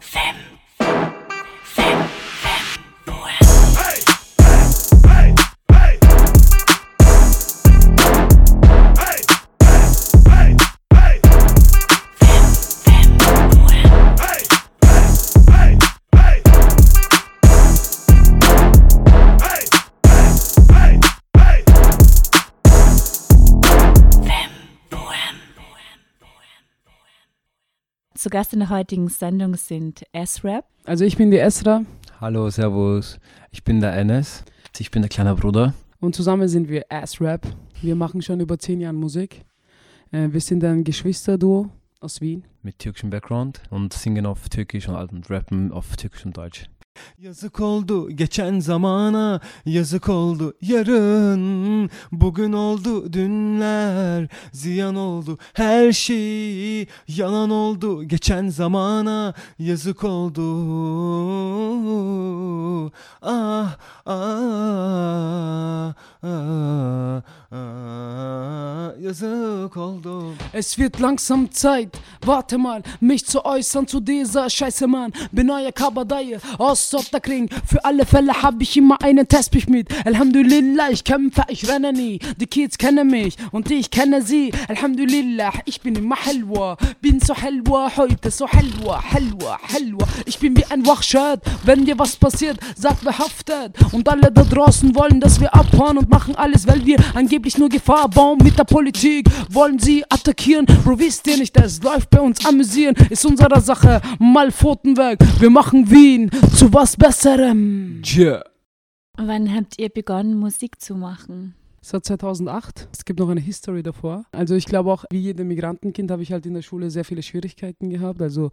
Vampire. Zu Gast in der heutigen Sendung sind S-Rap. Also ich bin die Esra Hallo, Servus. Ich bin der Enes. Ich bin der kleine Bruder. und zusammen sind wir S-Rap. Wir machen schon über zehn Jahre Musik. Äh, wir sind ein Geschwisterduo aus Wien. mit türkischem Background und singen auf Türkisch und und rappen auf Türkisch und Deutsch. Yazık oldu geçen zamana Yazık oldu yarın. Bugün oldu dünler Ziyan oldu her şey. Yalan oldu geçen zamana Yazık oldu. Ah ah Yazık oldu Es wird langsam Zeit, warte mal, mich zu äußern zu dieser Scheiße, Mann. Bin euer Kabadai aus Sottakring. Für alle Fälle hab ich immer einen Testpich mit. Alhamdulillah, ich kämpfe, ich renne nie. Die Kids kennen mich und ich kenne sie. Alhamdulillah, ich bin immer Halwa. Bin so Halwa, heute so Halwa, Halwa, Halwa. Ich bin wie ein Wachschild. Wenn dir was passiert, sag behaftet. Und alle da draußen wollen, dass wir abhauen und machen alles, weil wir angeblich nur Gefahr bauen mit der Politik. Wollen sie attackieren? Bro, wisst ihr nicht, es läuft bei uns amüsieren. Ist unsere Sache, mal Pfoten weg. Wir machen Wien zu was Besserem. Yeah. Wann habt ihr begonnen, Musik zu machen? Seit 2008. Es gibt noch eine History davor. Also ich glaube auch, wie jedem Migrantenkind habe ich halt in der Schule sehr viele Schwierigkeiten gehabt. Also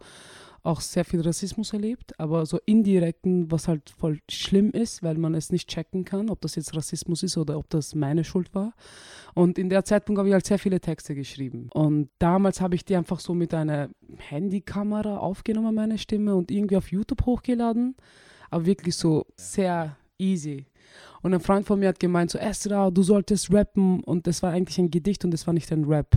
auch sehr viel Rassismus erlebt, aber so indirekten, was halt voll schlimm ist, weil man es nicht checken kann, ob das jetzt Rassismus ist oder ob das meine Schuld war. Und in der Zeitpunkt habe ich halt sehr viele Texte geschrieben. Und damals habe ich die einfach so mit einer Handykamera aufgenommen, meine Stimme, und irgendwie auf YouTube hochgeladen. Aber wirklich so sehr easy. Und ein Freund von mir hat gemeint, so Esra, du solltest rappen. Und das war eigentlich ein Gedicht und das war nicht ein Rap.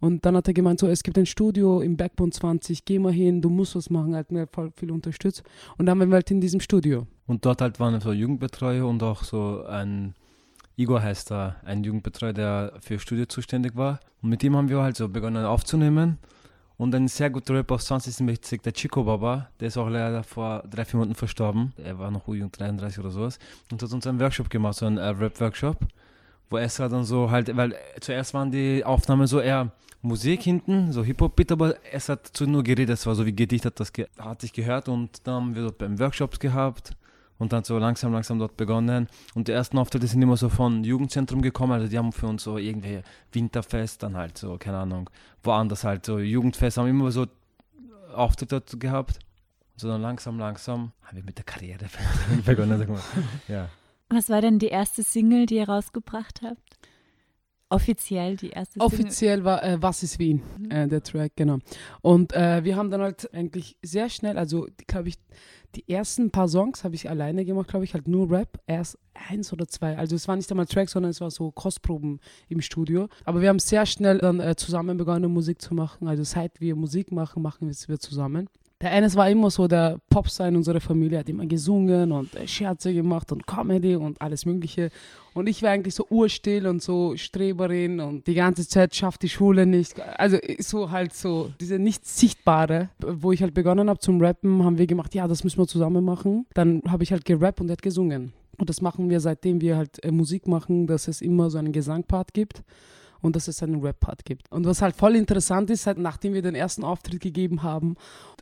Und dann hat er gemeint, so es gibt ein Studio im Backbone 20, geh mal hin, du musst was machen. Er hat mir voll viel unterstützt. Und dann waren wir halt in diesem Studio. Und dort halt waren so Jugendbetreuer und auch so ein Igor heißt da, ein Jugendbetreuer, der für Studio zuständig war. Und mit ihm haben wir halt so begonnen aufzunehmen. Und ein sehr guter Rapper aus 2060, der Chico Baba, der ist auch leider vor drei, vier Monaten verstorben. Er war noch jung, 33 oder sowas. Und hat uns einen Workshop gemacht, so einen äh, Rap-Workshop. Wo er dann so halt, weil zuerst waren die Aufnahmen so eher Musik hinten, so Hip-Hop-Beat, aber es hat zu nur geredet, es war so wie Gedicht, hat das ge hatte ich gehört und dann haben wir dort beim Workshops gehabt und dann so langsam, langsam dort begonnen. Und die ersten Auftritte sind immer so von Jugendzentrum gekommen, also die haben für uns so irgendwie Winterfest, dann halt so, keine Ahnung, woanders halt so Jugendfest, haben immer so Auftritte gehabt. So dann langsam, langsam haben wir mit der Karriere begonnen. sag mal. Ja. Was war denn die erste Single, die ihr rausgebracht habt? Offiziell die erste Single? Offiziell war äh, Was ist Wien, äh, der Track, genau. Und äh, wir haben dann halt eigentlich sehr schnell, also glaube ich, die ersten paar Songs habe ich alleine gemacht, glaube ich, halt nur Rap. Erst eins oder zwei. Also es war nicht einmal Track, sondern es war so Kostproben im Studio. Aber wir haben sehr schnell dann äh, zusammen begonnen, Musik zu machen. Also seit wir Musik machen, machen wir es wir zusammen. Der Enes war immer so der Popstar in unserer Familie, hat immer gesungen und äh, Scherze gemacht und Comedy und alles Mögliche. Und ich war eigentlich so urstill und so Streberin und die ganze Zeit schafft die Schule nicht. Also so halt so diese nicht sichtbare, wo ich halt begonnen habe zum Rappen, haben wir gemacht, ja, das müssen wir zusammen machen. Dann habe ich halt gerappt und er hat gesungen. Und das machen wir seitdem wir halt äh, Musik machen, dass es immer so einen Gesangpart gibt und dass es einen Rap-Part gibt. Und was halt voll interessant ist, halt nachdem wir den ersten Auftritt gegeben haben,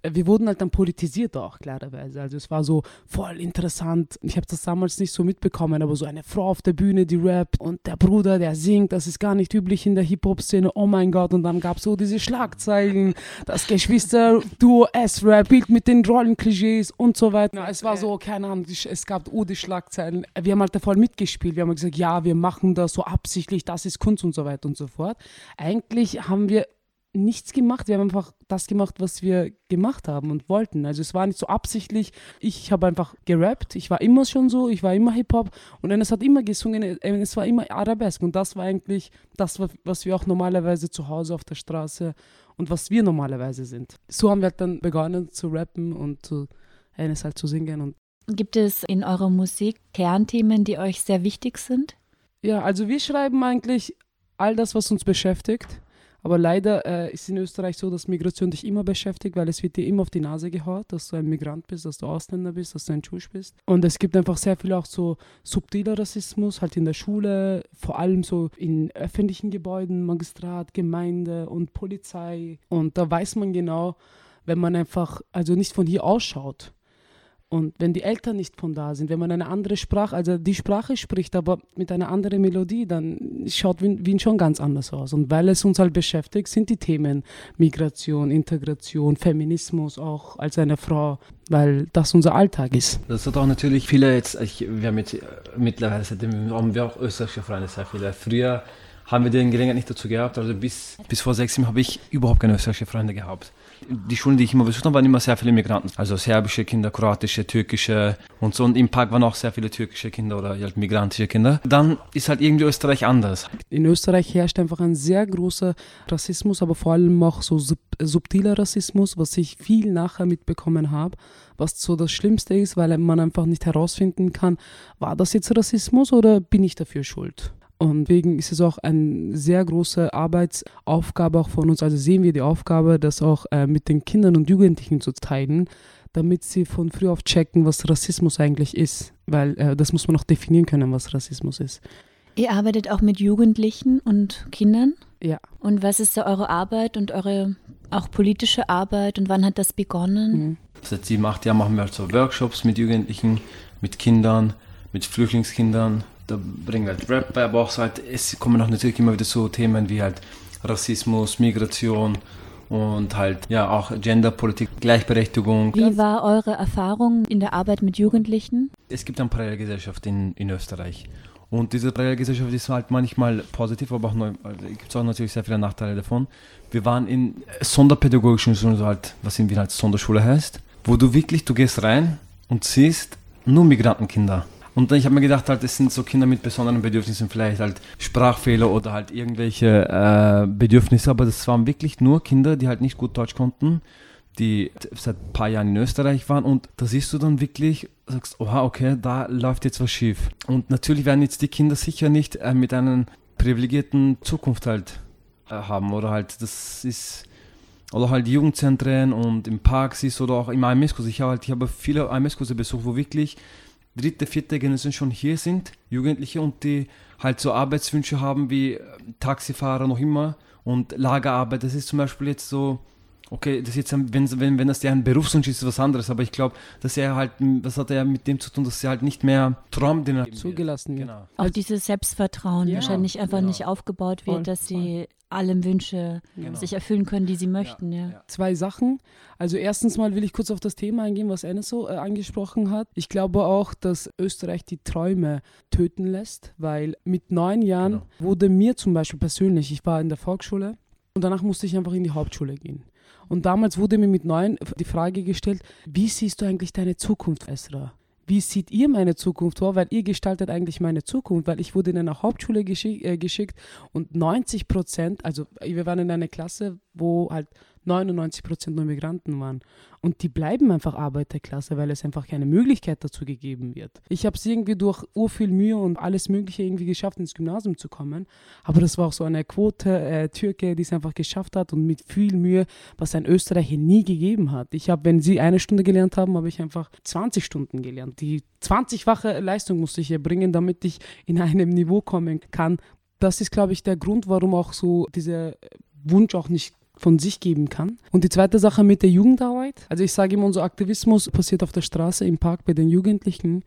äh, wir wurden halt dann politisiert auch, klarerweise. Also es war so voll interessant. Ich habe das damals nicht so mitbekommen, aber so eine Frau auf der Bühne, die rappt und der Bruder, der singt, das ist gar nicht üblich in der Hip-Hop-Szene, oh mein Gott. Und dann gab es so diese Schlagzeilen, das Geschwister-Duo S-Rap, Bild mit den Rollenklischees und so weiter. Ja, es war so, keine Ahnung, es gab oh, die Schlagzeilen. Wir haben halt da voll mitgespielt. Wir haben gesagt, ja, wir machen das so absichtlich, das ist Kunst und so weiter und so fort. Eigentlich haben wir nichts gemacht. Wir haben einfach das gemacht, was wir gemacht haben und wollten. Also es war nicht so absichtlich. Ich habe einfach gerappt. Ich war immer schon so. Ich war immer Hip-Hop. Und Enes hat immer gesungen. Es war immer Arabesk. Und das war eigentlich das, was- was wir auch normalerweise zu Hause auf der Straße und was wir normalerweise sind. So haben wir halt dann begonnen zu rappen und zu Enes halt zu singen. Und Gibt es in eurer Musik Kernthemen, die euch sehr wichtig sind? ja, also wir schreiben eigentlich all das, was uns beschäftigt. Aber leider äh, ist in Österreich so, dass Migration dich immer beschäftigt, weil es wird dir immer auf die Nase gehaut, dass du ein Migrant bist, dass du Ausländer bist, dass du ein Tschusch bist. Und es gibt einfach sehr viel auch so subtiler Rassismus, halt in der Schule, vor allem so in öffentlichen Gebäuden, Magistrat, Gemeinde und Polizei. Und da weiß man genau, wenn man einfach, also nicht von hier ausschaut, und wenn die Eltern nicht von da sind, wenn man eine andere Sprache, also die Sprache spricht, aber mit einer anderen Melodie, dann schaut Wien, schon ganz anders aus. Und weil es uns halt beschäftigt, sind die Themen Migration, Integration, Feminismus auch als eine Frau, weil das unser Alltag ist. Das hat auch natürlich viele jetzt, ich, wir haben jetzt äh, mittlerweile, seitdem haben wir auch österreichische Freunde, sehr viele. Früher haben wir den Gelegenheit nicht dazu gehabt, also bis, bis vor sechs Jahren habe ich überhaupt keine österreichische Freunde gehabt. Die Schulen, die ich immer besucht habe, waren immer sehr viele Migranten. Also serbische Kinder, kroatische, türkische und so. Und im Park waren auch sehr viele türkische Kinder oder halt migrantische Kinder. Dann ist halt irgendwie Österreich anders. In Österreich herrscht einfach ein sehr großer Rassismus, aber vor allem auch so sub subtiler Rassismus, was ich viel nachher mitbekommen habe, was so das Schlimmste ist, weil man einfach nicht herausfinden kann, war das jetzt Rassismus oder bin ich dafür schuld? Und deswegen ist es auch eine sehr große Arbeitsaufgabe auch von uns. Also sehen wir die Aufgabe, das auch äh, mit den Kindern und Jugendlichen zu teilen, damit sie von früh auf checken, was Rassismus eigentlich ist. Weil äh, das muss man auch definieren können, was Rassismus ist. Ihr arbeitet auch mit Jugendlichen und Kindern? Ja. Und was ist da eure Arbeit und eure auch politische Arbeit und wann hat das begonnen? Mhm. Seit sieben, acht Jahren machen wir halt so Workshops mit Jugendlichen, mit Kindern, mit Flüchtlingskindern. Da bringen wir halt Rap bei, aber auch so halt, es kommen auch natürlich immer wieder so Themen wie halt Rassismus, Migration und halt ja auch Genderpolitik, Gleichberechtigung. Wie war eure Erfahrung in der Arbeit mit Jugendlichen? Es gibt eine Parallelgesellschaft in, in Österreich. Und diese Parallelgesellschaft ist halt manchmal positiv, aber auch neu, also gibt es auch natürlich sehr viele Nachteile davon. Wir waren in sonderpädagogischen Schulen, so halt, was in Wien halt Sonderschule heißt, wo du wirklich, du gehst rein und siehst nur Migrantenkinder. Und dann, ich habe mir gedacht, halt, das sind so Kinder mit besonderen Bedürfnissen, vielleicht halt Sprachfehler oder halt irgendwelche äh, Bedürfnisse, aber das waren wirklich nur Kinder, die halt nicht gut Deutsch konnten, die seit ein paar Jahren in Österreich waren und da siehst du dann wirklich, sagst, oha, okay, da läuft jetzt was schief. Und natürlich werden jetzt die Kinder sicher nicht äh, mit einer privilegierten Zukunft halt äh, haben oder halt, das ist, oder halt Jugendzentren und im Park siehst oder auch im AMS-Kurs. Ich habe halt, ich habe viele AMS-Kurse besucht, wo wirklich dritte, vierte Generation schon hier sind, Jugendliche und die halt so Arbeitswünsche haben wie Taxifahrer noch immer und Lagerarbeit. Das ist zum Beispiel jetzt so, okay, das ist jetzt, wenn, wenn, wenn das ein Berufswunsch ist, ist was anderes, aber ich glaube, dass er halt, das hat er mit dem zu tun, dass er halt nicht mehr Traum, den er Zugelassen wird. Genau. Auch dieses Selbstvertrauen Ja, wahrscheinlich einfach genau. nicht aufgebaut wird, Voll, dass sie alle Wünsche Genau. sich erfüllen können, die sie möchten. Ja. ja. zwei Sachen. Also erstens mal will ich kurz auf das Thema eingehen, was Enes so äh, angesprochen hat. Ich glaube auch, dass Österreich die Träume töten lässt, weil mit neun Jahren Genau. wurde mir zum Beispiel persönlich, ich war in der Volksschule und danach musste ich einfach in die Hauptschule gehen. Und damals wurde mir mit neun die Frage gestellt, wie siehst du eigentlich deine Zukunft, Esra? Wie sieht ihr meine Zukunft vor? Weil ihr gestaltet eigentlich meine Zukunft, weil ich wurde in eine Hauptschule geschick, äh, geschickt und 90 Prozent, also wir waren in einer Klasse, wo halt 99 Prozent nur Migranten waren. Und die bleiben einfach Arbeiterklasse, weil es einfach keine Möglichkeit dazu gegeben wird. Ich habe es irgendwie durch urviel Mühe und alles Mögliche irgendwie geschafft, ins Gymnasium zu kommen. Aber das war auch so eine Quote äh, Türke, die es einfach geschafft hat und mit viel Mühe, was ein Österreicher nie gegeben hat. Ich habe, wenn sie eine Stunde gelernt haben, habe ich einfach 20 Stunden gelernt. Die 20-fache Leistung musste ich erbringen, damit ich in einem Niveau kommen kann. Das ist, glaube ich, der Grund, warum auch so dieser Wunsch auch nicht von sich geben kann. Und die zweite Sache mit der Jugendarbeit. Also ich sage immer, unser Aktivismus passiert auf der Straße, im Park bei den Jugendlichen.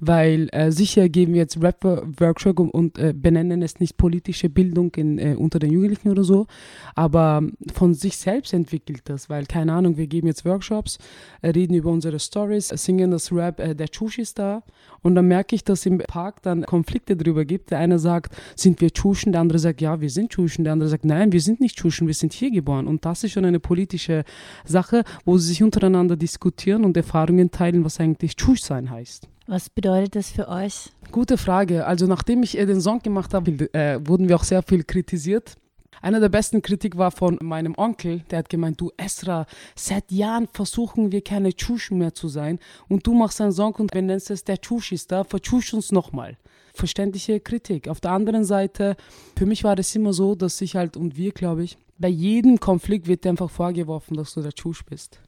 Weil äh, sicher geben wir jetzt Rap-Workshop und, und äh, benennen es nicht politische Bildung in, äh, unter den Jugendlichen oder so, aber von sich selbst entwickelt das, weil keine Ahnung, wir geben jetzt Workshops, äh, reden über unsere Stories, singen das Rap, äh, der Tschusch ist da und dann merke ich, dass im Park dann Konflikte drüber gibt. Der eine sagt, sind wir Tschuschen, der andere sagt, ja, wir sind Tschuschen, der andere sagt, nein, wir sind nicht Tschuschen, wir sind hier geboren und das ist schon eine politische Sache, wo sie sich untereinander diskutieren und Erfahrungen teilen, was eigentlich Tschusch sein heißt. Was bedeutet das für euch? Gute Frage. Also nachdem ich äh, den Song gemacht habe, äh, wurden wir auch sehr viel kritisiert. Einer der besten Kritik war von meinem Onkel, der hat gemeint, du Esra, seit Jahren versuchen wir keine Tschuschen mehr zu sein und du machst einen Song und benennst es der Tschusch ist da, vertschusch uns nochmal. Verständliche Kritik. Auf der anderen Seite, für mich war das immer so, dass ich halt, und wir glaube ich, bei jedem Konflikt wird dir einfach vorgeworfen, dass du der Tschusch bist.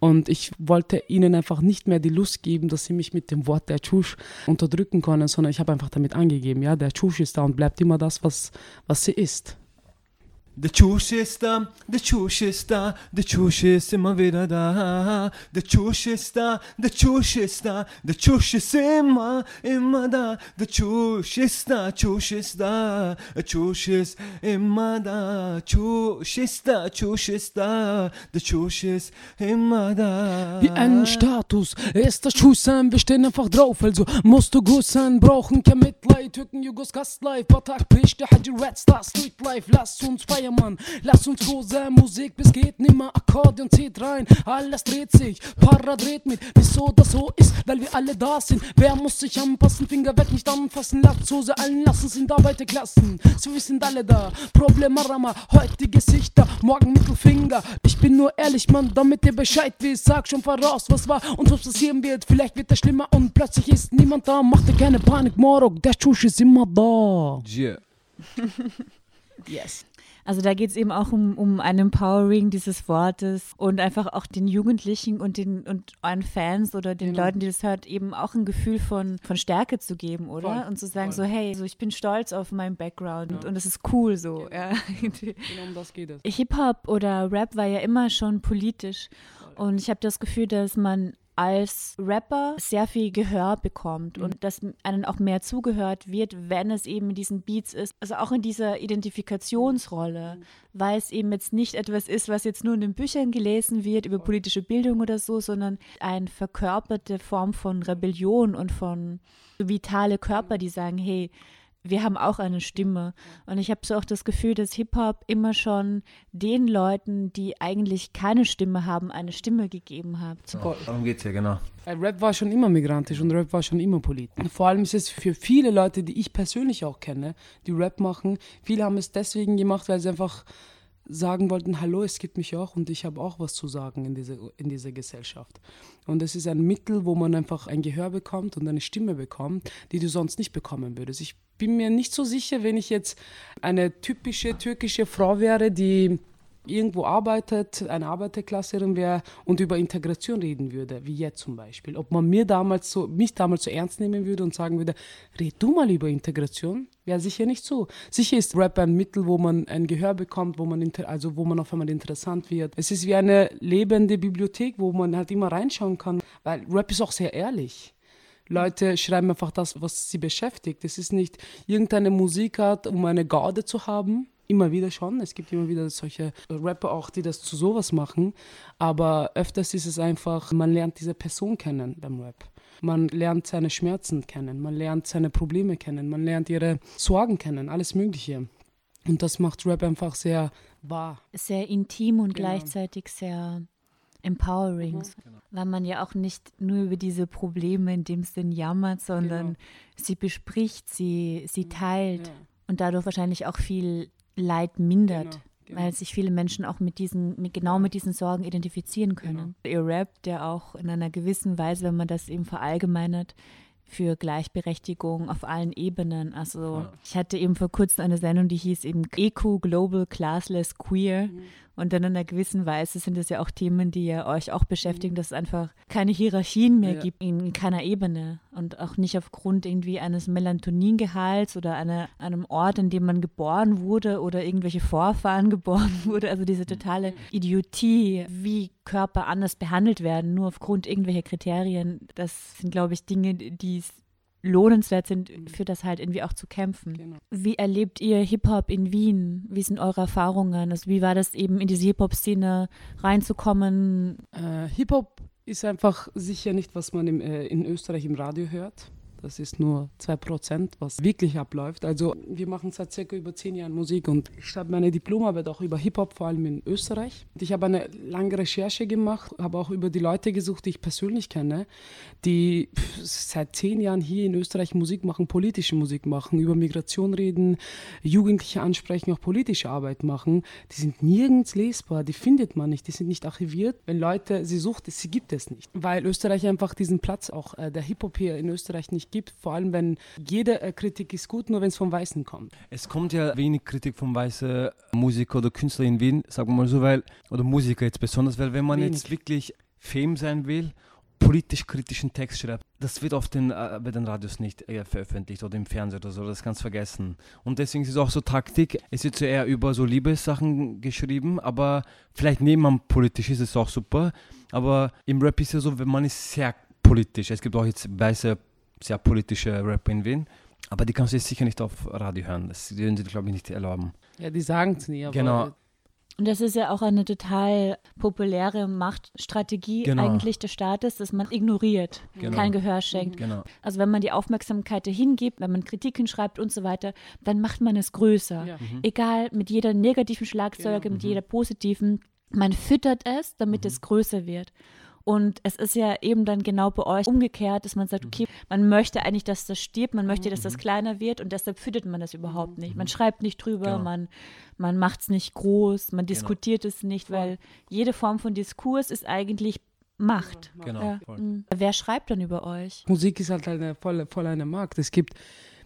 Und ich wollte ihnen einfach nicht mehr die Lust geben, dass sie mich mit dem Wort der Tschusch unterdrücken können, sondern ich habe einfach damit angegeben, ja, der Tschusch ist da und bleibt immer das, was, was sie ist. Det tjorsista, det tjorsista, det tjorsis immer wieder da. Det tjorsista, det tjorsista, det tjorsis immer, immer da. Det tjorsista, tjorsista, tjorsis immer da. Tjorsista, tjorsista, det tjorsis immer da. Wie ein Status ist Schuss sein, wir stehen einfach drauf, also musst du gut sein, brauchen kein Mitleid, Türken, Jugos, Gastlife, Batak, bricht der Haji Red Star, Street Life, lass uns feiern, Mann, lass uns sein, Musik, bis geht nimmer, Akkordeon zieht rein, alles dreht sich, Para dreht mit, wieso das so ist, weil wir alle da sind, wer muss sich anpassen, Finger weg, nicht anfassen, Latzhose allen lassen, sind Arbeiterklassen, so wir sind alle da, Problemarama, heute Gesichter, morgen Mittelfinger, ich bin nur ehrlich, Mann, damit ihr Bescheid wisst, sag schon voraus, was war und was passieren wird, vielleicht wird es schlimmer und plötzlich ist niemand da, mach dir keine Panik, Morok, der Schusch ist immer da. Yeah. Yes. Also da geht es eben auch um, um ein Empowering dieses Wortes und einfach auch den Jugendlichen und den und euren Fans oder den Genau. Leuten, die das hört, eben auch ein Gefühl von, von Stärke zu geben, oder? Voll, und zu sagen voll. so, hey, so ich bin stolz auf meinen Background und, Ja. und es ist cool so. Ja. Genau um das geht es. Hip-Hop oder Rap war ja immer schon politisch. Und ich habe das Gefühl, dass man als Rapper sehr viel Gehör bekommt und dass einem auch mehr zugehört wird, wenn es eben in diesen Beats ist. Also auch in dieser Identifikationsrolle, weil es eben jetzt nicht etwas ist, was jetzt nur in den Büchern gelesen wird über politische Bildung oder so, sondern eine verkörperte Form von Rebellion und von vitale Körper, die sagen, hey, wir haben auch eine Stimme. Und ich habe so auch das Gefühl, dass Hip-Hop immer schon den Leuten, die eigentlich keine Stimme haben, eine Stimme gegeben hat. Voll. Darum geht's ja, genau. Weil Rap war schon immer migrantisch und Rap war schon immer politisch. Vor allem ist es für viele Leute, die ich persönlich auch kenne, die Rap machen, viele haben es deswegen gemacht, weil sie einfach sagen wollten, hallo, es gibt mich auch und ich habe auch was zu sagen in dieser, in dieser Gesellschaft. Und es ist ein Mittel, wo man einfach ein Gehör bekommt und eine Stimme bekommt, die du sonst nicht bekommen würdest. Ich bin mir nicht so sicher, wenn ich jetzt eine typische türkische Frau wäre, die irgendwo arbeitet, eine Arbeiterklasserin wäre und über Integration reden würde, wie jetzt zum Beispiel. Ob man mir damals so, mich damals so ernst nehmen würde und sagen würde, red du mal über Integration? Ja, sicher nicht so. Sicher ist Rap ein Mittel, wo man ein Gehör bekommt, wo man, also wo man auf einmal interessant wird. Es ist wie eine lebende Bibliothek, wo man halt immer reinschauen kann, weil Rap ist auch sehr ehrlich. Leute schreiben einfach das, was sie beschäftigt. Es ist nicht irgendeine Musikart, um eine Garde zu haben. Immer wieder schon. Es gibt immer wieder solche Rapper auch, die das zu sowas machen. Aber öfters ist es einfach, man lernt diese Person kennen beim Rap. Man lernt seine Schmerzen kennen, man lernt seine Probleme kennen, man lernt ihre Sorgen kennen, alles Mögliche. Und das macht Rap einfach sehr wahr. Sehr intim und Genau. gleichzeitig sehr empowering, weil man ja auch nicht nur über diese Probleme in dem Sinn jammert, sondern Genau. sie bespricht, sie, sie teilt Ja, und dadurch wahrscheinlich auch viel Leid mindert. genau, genau. weil sich viele Menschen auch mit diesen, mit, genau mit diesen Sorgen identifizieren können. Ihr Rap, der auch in einer gewissen Weise, wenn man das eben verallgemeinert, für Gleichberechtigung auf allen Ebenen. Also Ja. ich hatte eben vor kurzem eine Sendung, die hieß eben EQ Global Classless Queer. Und dann in einer gewissen Weise sind es ja auch Themen, die ja euch auch beschäftigen, dass es einfach keine Hierarchien mehr Ja. gibt in keiner Ebene und auch nicht aufgrund irgendwie eines Melatoningehalts oder einer, einem Ort, in dem man geboren wurde oder irgendwelche Vorfahren geboren wurde. Also diese totale Idiotie, wie Körper anders behandelt werden, nur aufgrund irgendwelcher Kriterien. Das sind, glaube ich, Dinge, die es lohnenswert sind, für das halt irgendwie auch zu kämpfen. Genau. Wie erlebt ihr Hip-Hop in Wien? Wie sind eure Erfahrungen? Also wie war das eben in diese Hip-Hop-Szene reinzukommen? Äh, Hip-Hop ist einfach sicher nicht, was man im, äh, in Österreich im Radio hört. Das ist nur 2%, was wirklich abläuft. Also wir machen seit circa über zehn Jahren Musik und ich schreibe meine Diplomarbeit auch über Hip-Hop, vor allem in Österreich. Ich habe eine lange Recherche gemacht, habe auch über die Leute gesucht, die ich persönlich kenne, die seit zehn Jahren hier in Österreich Musik machen, politische Musik machen, über Migration reden, Jugendliche ansprechen, auch politische Arbeit machen. Die sind nirgends lesbar, die findet man nicht, die sind nicht archiviert. Wenn Leute sie sucht, sie gibt es nicht. Weil Österreich einfach diesen Platz auch äh, der Hip-Hop hier in Österreich nicht gibt. Vor allem, wenn jede äh, Kritik ist gut, nur wenn es vom Weißen kommt. Es kommt ja wenig Kritik von weißen Musiker oder Künstler in Wien, sagen wir mal so, weil, oder Musiker jetzt besonders, weil wenn man Wenig. jetzt wirklich Fame sein will, politisch kritischen Text schreibt, das wird auf den, äh, bei den Radios nicht äh, veröffentlicht oder im Fernsehen oder so, das kannst du vergessen. Und deswegen ist es auch so Taktik, es wird so eher über so Liebessachen geschrieben, aber vielleicht neben man politisch ist es auch super, aber im Rap ist ja so, wenn man ist sehr politisch, es gibt auch jetzt weiße, sehr politische Rapper in Wien, aber die kannst du jetzt sicher nicht auf Radio hören. Das würden sie, glaube ich, nicht erlauben. Ja, die sagen es nie, aber Genau. Und das ist ja auch eine total populäre Machtstrategie Genau. eigentlich des Staates, dass man ignoriert, Genau. kein Gehör schenkt. Genau. Also wenn man die Aufmerksamkeit dahin gibt, wenn man Kritiken schreibt und so weiter, dann macht man es größer. Ja. Egal, mit jeder negativen Schlagzeile, Genau. mit jeder positiven. Man füttert es, damit es größer wird. Und es ist ja eben dann genau bei euch umgekehrt, dass man sagt, okay, man möchte eigentlich, dass das stirbt, man möchte, dass das kleiner wird und deshalb füttert man das überhaupt nicht. Man schreibt nicht drüber, Genau. man, man macht es nicht groß, man diskutiert es nicht, weil jede Form von Diskurs ist eigentlich Macht. Genau. Ja. Mhm. Wer schreibt dann über euch? Musik ist halt eine, voll, voll eine Markt. Es gibt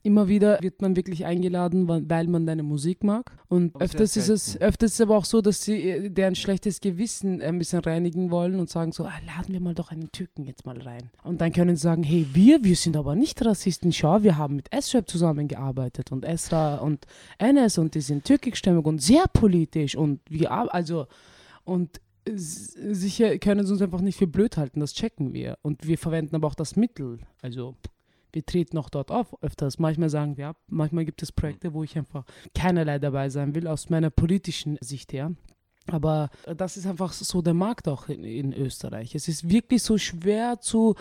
immer wieder wird man wirklich eingeladen, weil man deine Musik mag. Und Aber öfters ist es öfters ist aber auch so, dass sie äh, deren schlechtes Gewissen ein bisschen reinigen wollen und sagen so, ah, laden wir mal doch einen Türken jetzt mal rein. Und dann können sie sagen, hey, wir, wir sind aber nicht Rassisten. Schau, wir haben mit S-Rap zusammengearbeitet und Esra und Enes und die sind türkischstämmig und sehr politisch und wir, also, und sicher können sie uns einfach nicht für blöd halten, das checken wir. Und wir verwenden aber auch das Mittel. Also wir treten auch dort auf öfters. Manchmal sagen wir ab, manchmal gibt es Projekte, wo ich einfach keinerlei dabei sein will, aus meiner politischen Sicht her. Aber äh, das ist einfach so der Markt auch in, in Österreich. Es ist wirklich so schwer zu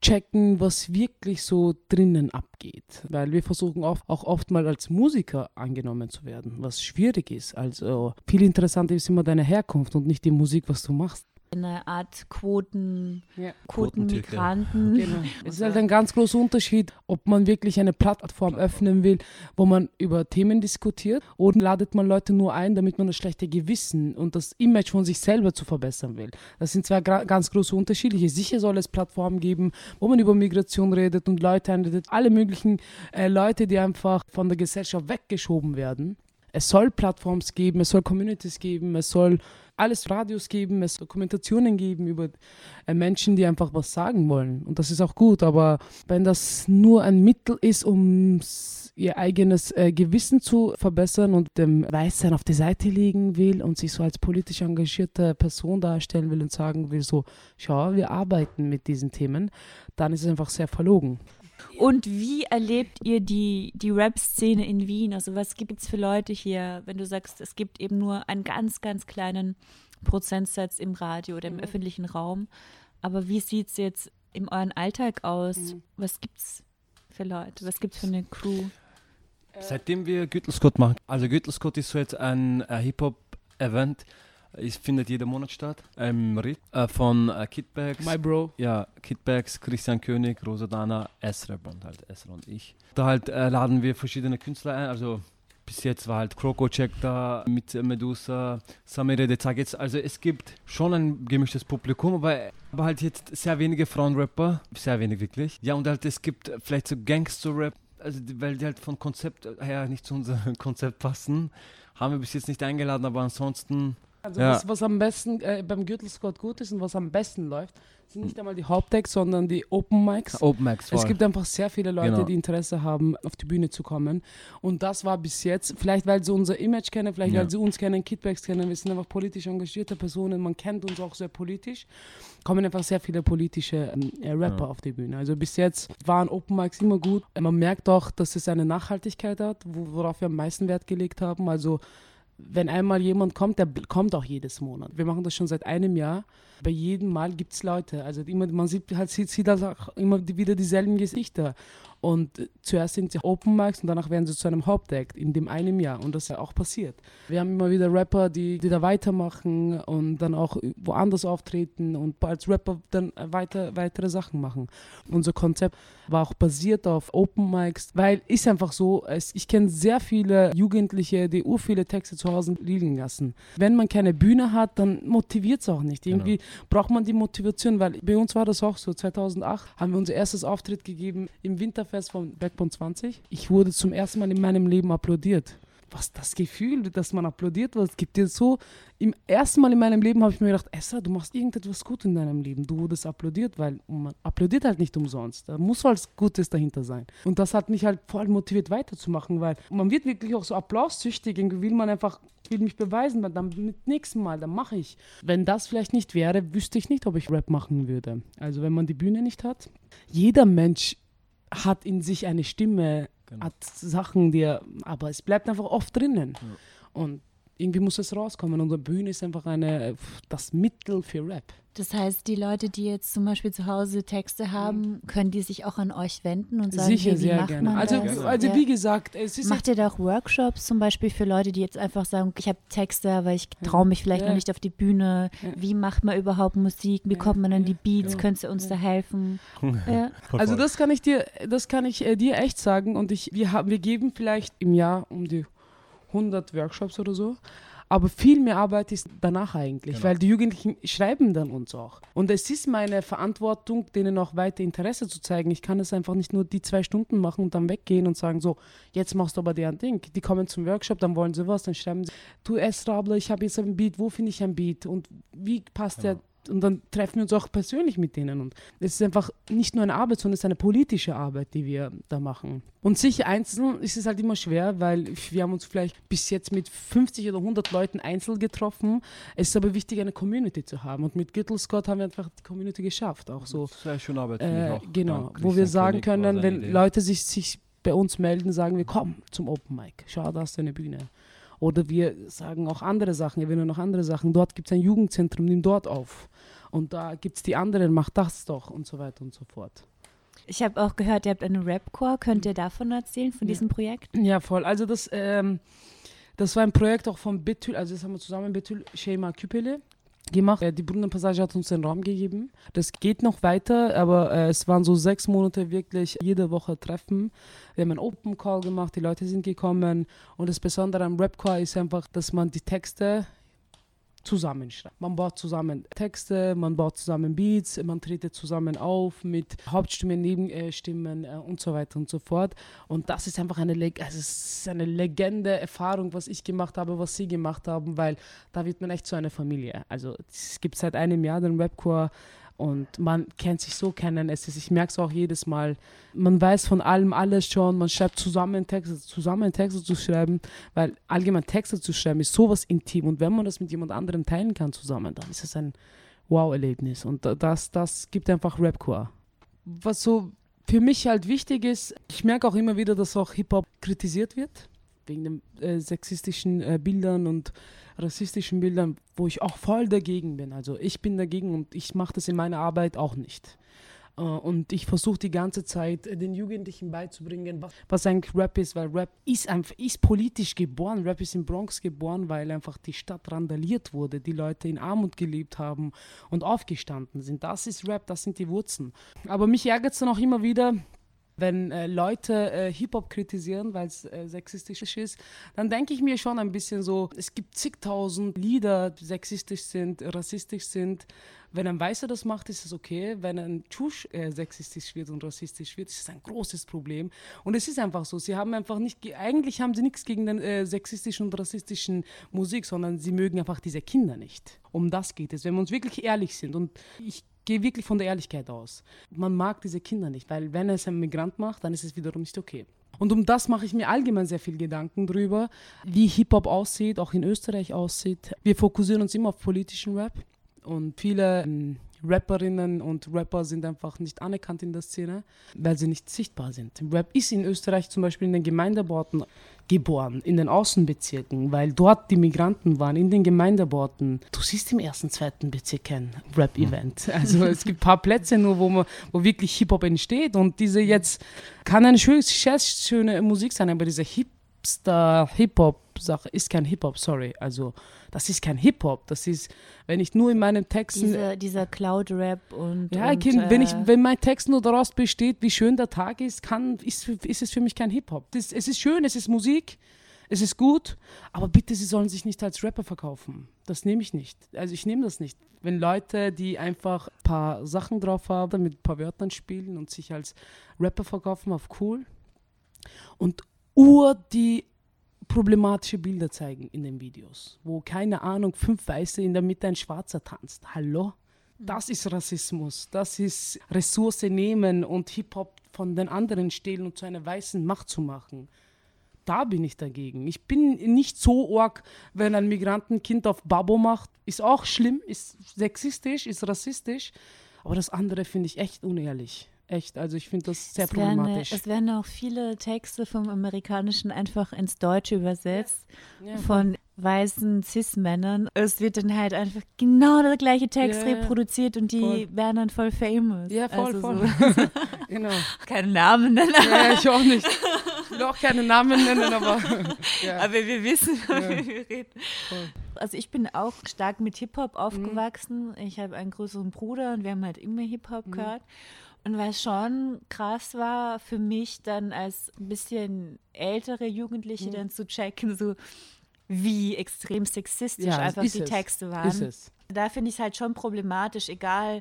checken, was wirklich so drinnen abgeht. Weil wir versuchen auch, auch oft mal als Musiker angenommen zu werden, was schwierig ist. Also viel interessanter ist immer deine Herkunft und nicht die Musik, was du machst. Eine Art Quoten, Ja. Quotenmigranten. Genau. Es ist halt ein ganz großer Unterschied, ob man wirklich eine Plattform öffnen will, wo man über Themen diskutiert, oder ladet man Leute nur ein, damit man das schlechte Gewissen und das Image von sich selber zu verbessern will. Das sind zwei ganz große Unterschiede. Sicher soll es Plattformen geben, wo man über Migration redet und Leute einredet, alle möglichen äh, Leute, die einfach von der Gesellschaft weggeschoben werden. Es soll Plattforms geben, es soll Communities geben, es soll alles Radios geben, es Dokumentationen geben über äh, Menschen, die einfach was sagen wollen. Und das ist auch gut, aber wenn das nur ein Mittel ist, um ihr eigenes äh, Gewissen zu verbessern und dem Weißsein auf die Seite legen will und sich so als politisch engagierte Person darstellen will und sagen will, so, schau, wir arbeiten mit diesen Themen, dann ist es einfach sehr verlogen. Und wie erlebt ihr die, die Rap-Szene in Wien? Also was gibt es für Leute hier, wenn du sagst, es gibt eben nur einen ganz, ganz kleinen Prozentsatz im Radio oder im Mhm. öffentlichen Raum. Aber wie sieht es jetzt in euren Alltag aus? Mhm. Was gibt's für Leute? Was gibt's für eine Crew? Seitdem wir Gütelscott machen, also Gütelscott ist so jetzt ein äh, Hip-Hop-Event, es findet jeden Monat statt, im Ritt äh, von äh, Kidbags, My Bro. ja, Kidbags, Christian König, Rosadana, S-Rap und halt Esra und ich. Da halt äh, laden wir verschiedene Künstler ein, also bis jetzt war halt Kroko-Check da mit Medusa, Samire de Zagets, also es gibt schon ein gemischtes Publikum, aber, aber halt jetzt sehr wenige Frauenrapper, sehr wenig wirklich. Ja und halt es gibt vielleicht so Gangster-Rap, also weil die halt von Konzept her nicht zu unserem Konzept passen, haben wir bis jetzt nicht eingeladen, aber ansonsten Also Ja. was, was am besten äh, beim Gürtelsquad gut ist und was am besten läuft, sind nicht einmal die Hauptdecks, sondern die Open Mics. Open Es voll. gibt einfach sehr viele Leute, Genau. die Interesse haben, auf die Bühne zu kommen. Und das war bis jetzt, vielleicht weil sie unser Image kennen, vielleicht Ja. weil sie uns kennen, Kidbacks kennen, wir sind einfach politisch engagierte Personen, man kennt uns auch sehr politisch, kommen einfach sehr viele politische ähm, äh, Rapper Ja. auf die Bühne. Also bis jetzt waren Open Mics immer gut. Man merkt auch, dass es eine Nachhaltigkeit hat, wo, worauf wir am meisten Wert gelegt haben. Also wenn einmal jemand kommt, der kommt auch jedes Monat. Wir machen das schon seit einem Jahr. Bei jedem Mal gibt es Leute. Also immer, man sieht halt sieht, sieht halt auch immer wieder dieselben Gesichter. Und zuerst sind sie Open Mics und danach werden sie zu einem Hauptact in dem einem Jahr. Und das ist ja auch passiert. Wir haben immer wieder Rapper, die, die da weitermachen und dann auch woanders auftreten und als Rapper dann weiter, weitere Sachen machen. Unser Konzept war auch basiert auf Open Mics, weil ist einfach so, ich kenne sehr viele Jugendliche, die ur viele Texte zu Hause liegen lassen. Wenn man keine Bühne hat, dann motiviert es auch nicht. Irgendwie braucht man die Motivation, weil bei uns war das auch so. 2008 haben wir unser erstes Auftritt gegeben im Winterfest von Backbone 20. Ich wurde zum ersten Mal in meinem Leben applaudiert. Was das Gefühl, dass man applaudiert wird, gibt dir so. Im ersten Mal in meinem Leben habe ich mir gedacht, Esra, du machst irgendetwas gut in deinem Leben. Du wurdest applaudiert, weil man applaudiert halt nicht umsonst. Da muss was Gutes dahinter sein. Und das hat mich halt voll motiviert weiterzumachen, weil man wird wirklich auch so applaussüchtig. Irgendwie will man einfach, will mich beweisen, weil dann mit nächsten Mal, dann mache ich. Wenn das vielleicht nicht wäre, wüsste ich nicht, ob ich Rap machen würde. Also wenn man die Bühne nicht hat. Jeder Mensch hat in sich eine Stimme, Genau. hat Sachen, die er, aber es bleibt einfach oft drinnen. Und irgendwie muss es rauskommen. Und die Bühne ist einfach eine, das Mittel für Rap. Das heißt, die Leute, die jetzt zum Beispiel zu Hause Texte haben, können die sich auch an euch wenden und sagen, Sicher, hey, wie sehr macht gerne. man Also, das? also Ja. wie gesagt, es ist Macht ihr da auch Workshops zum Beispiel für Leute, die jetzt einfach sagen, ich habe Texte, aber ich traue mich vielleicht Ja. noch nicht auf die Bühne. Ja. Wie macht man überhaupt Musik? Wie Ja. kommt man an die. Beats? Ja. Könnt ihr uns Ja. da helfen? Ja. Also das kann ich dir, das kann ich äh, dir echt sagen. Und ich, wir, haben, wir geben vielleicht im Jahr um die 100 Workshops oder so. Aber viel mehr Arbeit ist danach eigentlich, Genau. weil die Jugendlichen schreiben dann uns auch. Und es ist meine Verantwortung, denen auch weiter Interesse zu zeigen. Ich kann es einfach nicht nur die zwei Stunden machen und dann weggehen und sagen, so, jetzt machst du aber deren Ding. Die kommen zum Workshop, dann wollen sie was, dann schreiben sie, du Esrabler, ich habe jetzt ein Beat, wo finde ich ein Beat und wie passt der und dann treffen wir uns auch persönlich mit denen. Und es ist einfach nicht nur eine Arbeit, sondern es ist eine politische Arbeit, die wir da machen. Und sich einzeln ist es halt immer schwer, weil wir haben uns vielleicht bis jetzt mit 50 oder 100 Leuten einzeln getroffen. Es ist aber wichtig, eine Community zu haben. Und mit Gittel Scott haben wir einfach die Community geschafft. Auch so. Das ist ja schon Arbeit, Äh, auch. genau, Dank wo wir sagen können, wenn Idee. Leute sich, sich bei uns melden, sagen wir, komm zum Open Mic, schau, da hast du eine Bühne. Oder wir sagen auch andere Sachen, wir noch andere Sachen. Dort gibt es ein Jugendzentrum, nimm dort auf. Und da gibt es die anderen, mach das doch und so weiter und so fort. Ich habe auch gehört, ihr habt eine Rapcore. Könnt ihr davon erzählen, von Ja. diesem Projekt? Ja, voll. Also das, ähm, das war ein Projekt auch von Betül, also das haben wir zusammen mit Betül Shema Küpele gemacht. Äh, die Brunnenpassage hat uns den Raum gegeben. Das geht noch weiter, aber äh, es waren so sechs Monate wirklich jede Woche Treffen. Wir haben einen Open Call gemacht, die Leute sind gekommen und das Besondere am Rapcore ist einfach, dass man die Texte zusammenschreibt. Man baut zusammen Texte, man baut zusammen Beats, man tretet zusammen auf mit Hauptstimmen, Nebenstimmen äh, und so weiter und so fort. Und das ist einfach eine, Leg also es ist eine legende Erfahrung, was ich gemacht habe, was sie gemacht haben, weil da wird man echt zu einer Familie. Also es gibt seit einem Jahr den Webcore und man kennt sich so kennen. Es ist, ich merke es auch jedes Mal. Man weiß von allem alles schon. Man schreibt zusammen Texte, zusammen Texte zu schreiben, weil allgemein Texte zu schreiben ist sowas intim. Und wenn man das mit jemand anderem teilen kann zusammen, dann ist es ein Wow-Erlebnis. Und da- das, das gibt einfach Rapcore. Was so für mich halt wichtig ist, ich merke auch immer wieder, dass auch Hip-Hop kritisiert wird. Wegen den äh, sexistischen äh, Bildern und rassistischen Bildern, wo ich auch voll dagegen bin. Also ich bin dagegen und ich mache das in meiner Arbeit auch nicht. Äh, Und ich versuche die ganze Zeit äh, den Jugendlichen beizubringen, was, was eigentlich Rap ist, weil Rap ist einfach ist politisch geboren. Rap ist in Bronx geboren, weil einfach die Stadt randaliert wurde, die Leute in Armut gelebt haben und aufgestanden sind. Das ist Rap, das sind die Wurzeln. Aber mich ärgert es dann auch immer wieder, wenn äh, Leute äh, Hip-Hop kritisieren, weil es äh, sexistisch ist, dann denke ich mir schon ein bisschen so, es gibt zigtausend Lieder, die sexistisch sind, rassistisch sind. Wenn ein Weißer das macht, ist es okay. Wenn ein Tschusch äh, sexistisch wird und rassistisch wird, ist es ein großes Problem. Und es ist einfach so, sie haben einfach nicht, eigentlich haben sie nichts gegen den äh, sexistischen und rassistischen Musik, sondern sie mögen einfach diese Kinder nicht. Um das geht es, wenn wir uns wirklich ehrlich sind. Und ich gehe wirklich von der Ehrlichkeit aus. Man mag diese Kinder nicht, weil wenn es ein Migrant macht, dann ist es wiederum nicht okay. Und um das mache ich mir allgemein sehr viel Gedanken drüber, wie Hip-Hop aussieht, auch in Österreich aussieht. Wir fokussieren uns immer auf politischen Rap und viele ähm, Rapperinnen und Rapper sind einfach nicht anerkannt in der Szene, weil sie nicht sichtbar sind. Rap ist in Österreich zum Beispiel in den Gemeindebauten geboren, in den Außenbezirken, weil dort die Migranten waren, in den Gemeindebauten. Du siehst im ersten, zweiten Bezirk kein Rap-Event. Also es gibt ein paar Plätze nur, wo, man, wo wirklich Hip-Hop entsteht und diese jetzt kann eine schöne, schöne Musik sein, aber diese Hip Hipster Hip-Hop-Sache ist kein Hip-Hop, sorry. Also das ist kein Hip-Hop. Das ist, wenn ich nur in meinen Texten. Diese, dieser Cloud-Rap und. Ja, und, kind, wenn, ich, äh, wenn mein Text nur daraus besteht, wie schön der Tag ist, kann, ist, ist es für mich kein Hip-Hop. Es, es ist schön, es ist Musik, es ist gut, aber bitte, sie sollen sich nicht als Rapper verkaufen. Das nehme ich nicht. Also ich nehme das nicht. Wenn Leute, die einfach ein paar Sachen drauf haben, mit ein paar Wörtern spielen und sich als Rapper verkaufen, auf cool. Und ur die problematische Bilder zeigen in den Videos, wo keine Ahnung, fünf Weiße in der Mitte ein Schwarzer tanzt. Hallo? Das ist Rassismus. Das ist Ressource nehmen und Hip-Hop von den anderen stehlen und zu einer weißen Macht zu machen. Da bin ich dagegen. Ich bin nicht so org, wenn ein Migrantenkind auf Babo macht. Ist auch schlimm, ist sexistisch, ist rassistisch. Aber das andere finde ich echt unehrlich. Echt, also ich finde das sehr es werden, problematisch. es werden auch viele Texte vom Amerikanischen einfach ins Deutsche übersetzt Ja. von weißen Cis-Männern. Es wird dann halt einfach genau der gleiche Text Ja, ja. reproduziert und die Voll. werden dann voll famous. Ja, voll, also voll. So. genau. Keinen Namen nennen, Ja, ich auch nicht. Ich will auch keine Namen nennen, aber ja. aber wir wissen, Ja. wie wir reden. Voll. Also ich bin auch stark mit Hip-Hop aufgewachsen. Ich habe einen größeren Bruder und wir haben halt immer Hip-Hop gehört. Und was schon krass war für mich dann als ein bisschen ältere Jugendliche dann zu checken, so wie extrem sexistisch Ja, einfach die es. Texte waren. Da finde ich es halt schon problematisch, egal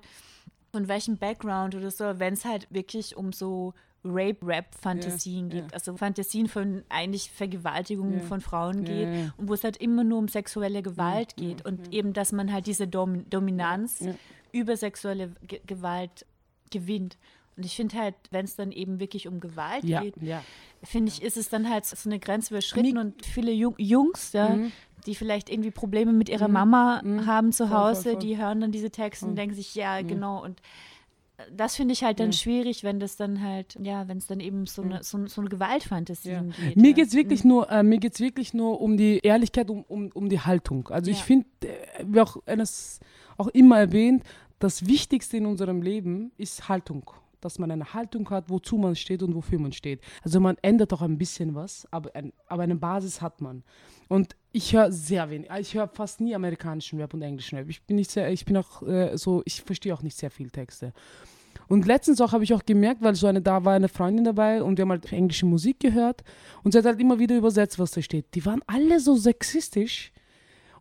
von welchem Background oder so, wenn es halt wirklich um so Rape-Rap-Fantasien Ja, geht. ja. Also Fantasien von eigentlich Vergewaltigungen von Frauen geht und wo es halt immer nur um sexuelle Gewalt geht und eben, dass man halt diese Dom Dominanz über sexuelle Ge Gewalt gewinnt. Und ich finde halt, wenn es dann eben wirklich um Gewalt Ja, geht, ja. finde ich, ist es dann halt so eine Grenze überschritten Mi- und viele Jung Jungs, ja, Mhm. die vielleicht irgendwie Probleme mit ihrer Mama mhm. haben zu Voll, voll, Hause, voll. die hören dann diese Texte und Voll. denken sich, ja, genau. Und äh, das finde ich halt dann Ja. schwierig, wenn das dann halt, ja, wenn es dann eben so eine, so, so eine Gewaltfantasien geht. Mir ja. geht es wirklich, nur, äh, mir geht's wirklich nur um die Ehrlichkeit, um, um, um die Haltung. Also ich Ja. finde, äh, wie auch eines auch immer erwähnt, das Wichtigste in unserem Leben ist Haltung. Dass man eine Haltung hat, wozu man steht und wofür man steht. Also man ändert auch ein bisschen was, aber, ein, aber eine Basis hat man. Und ich höre sehr wenig, ich höre fast nie amerikanischen Rap und englischen Rap. Ich bin nicht sehr, ich bin auch äh, so, ich verstehe auch nicht sehr viel Texte. Und letztens auch habe ich auch gemerkt, weil so eine, da war eine Freundin dabei und wir haben halt englische Musik gehört und sie hat halt immer wieder übersetzt, was da steht. Die waren alle so sexistisch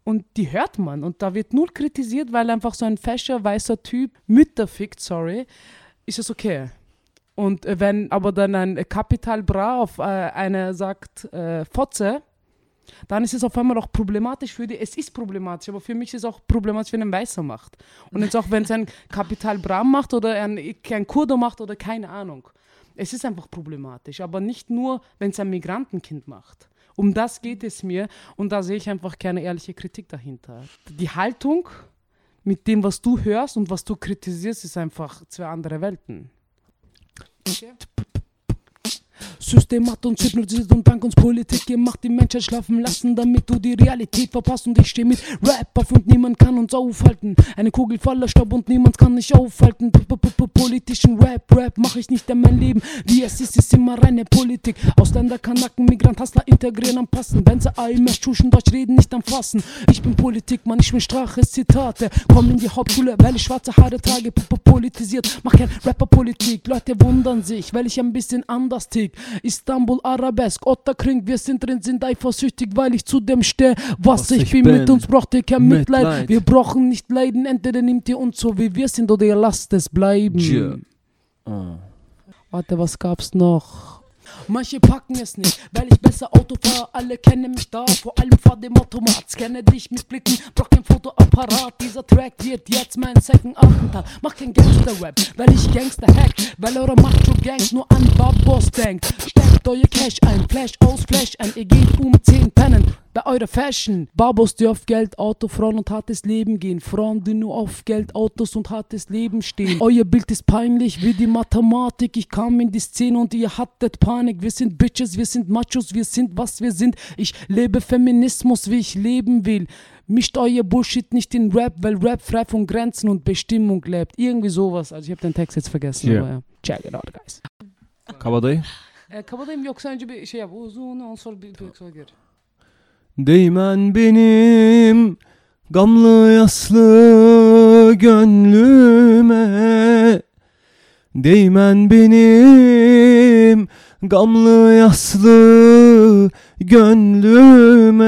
und die hört man und da wird nur kritisiert, weil einfach so ein fescher, weißer Typ Mütter fickt, sorry, ist es okay. Und äh, wenn aber dann ein Kapital Bra auf äh, eine sagt äh, Fotze, dann ist es auf einmal auch problematisch für die. Es ist problematisch, aber für mich ist es auch problematisch, wenn ein Weißer macht. Und jetzt auch, wenn es ein Kapital Bram macht oder ein, ein Kurdo macht oder keine Ahnung. Es ist einfach problematisch, aber nicht nur, wenn es ein Migrantenkind macht. Um das geht es mir und da sehe ich einfach keine ehrliche Kritik dahinter. Die Haltung mit dem, was du hörst und was du kritisierst, ist einfach zwei andere Welten. System hat uns hypnotisiert und dank uns Politik gemacht, die Menschheit schlafen lassen, damit du die Realität verpasst. Und ich stehe mit Rap auf und niemand kann uns aufhalten. Eine Kugel voller Staub und niemand kann mich aufhalten. P -p Politischen Rap, Rap mach ich nicht in mein Leben. Wie es ist, ist immer reine Politik. Ausländer, Kanaken, Migrant, Hustler integrieren, anpassen. Wenn sie IMF, Tuschen, Deutsch reden, nicht anfassen. Ich bin Politik, Mann, ich bin Strache, Zitate. Komm in die Hauptschule, weil ich schwarze Haare trage, politisiert. Mach kein Rapper-Politik, Leute wundern sich, weil ich ein bisschen anders tick. Istanbul, Arabesk, Otterkring, wir sind drin, sind eifersüchtig, weil ich zu dem stehe, was, Was ich, ich bin. bin. Mit uns braucht ihr kein Mitleid. Mitleid. Wir brauchen nicht leiden, entweder nehmt ihr uns so, wie wir sind, oder ihr lasst es bleiben. Ja. Ah. Warte, was gab's noch? Manche packen es nicht, weil ich besser Auto fahre. Alle kennen mich da, vor allem vor dem Automat. Scanne dich mit Blicken, brauch kein Fotoapparat. Dieser Track wird jetzt mein Second Attentat. Mach kein Gangster-Rap, weil ich Gangster hack. Weil eure Macho-Gangs nur an Babos denkt. Steckt euer Cash ein, Flash aus Flash ein. Ihr geht um 10 pennen. Bei eurer Fashion. Babos, die auf Geld, Auto, Frauen und hartes Leben gehen. Frauen, die nur auf Geld, Autos und hartes Leben stehen. Euer Bild ist peinlich wie die Mathematik. Ich kam in die Szene und ihr hattet Panik. Wir sind Bitches, wir sind Machos, wir sind was wir sind. Ich lebe Feminismus, wie ich leben will. Mischt euer Bullshit nicht in Rap, weil Rap frei von Grenzen und Bestimmung lebt. Irgendwie sowas. Also ich habe den Text jetzt vergessen. Yeah. Aber ja. Check it out guys. Kabadayı. Ee, kabadayım yoksa önce bir şey yap. Uzun ondan sonra bir, bir sonra gir. Değmen benim gamlı yaslı gönlüme Değmen benim gamlı yaslı gönlüme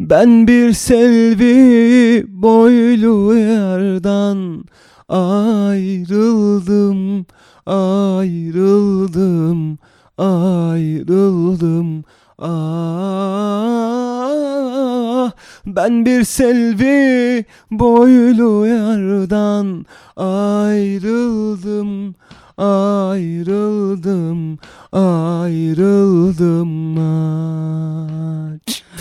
Ben bir selvi boylu yerden ayrıldım, ayrıldım, ayrıldım. Ah, ben bir selvi boylu yerden ayrıldım, ayrıldım, ayrıldım. Ah.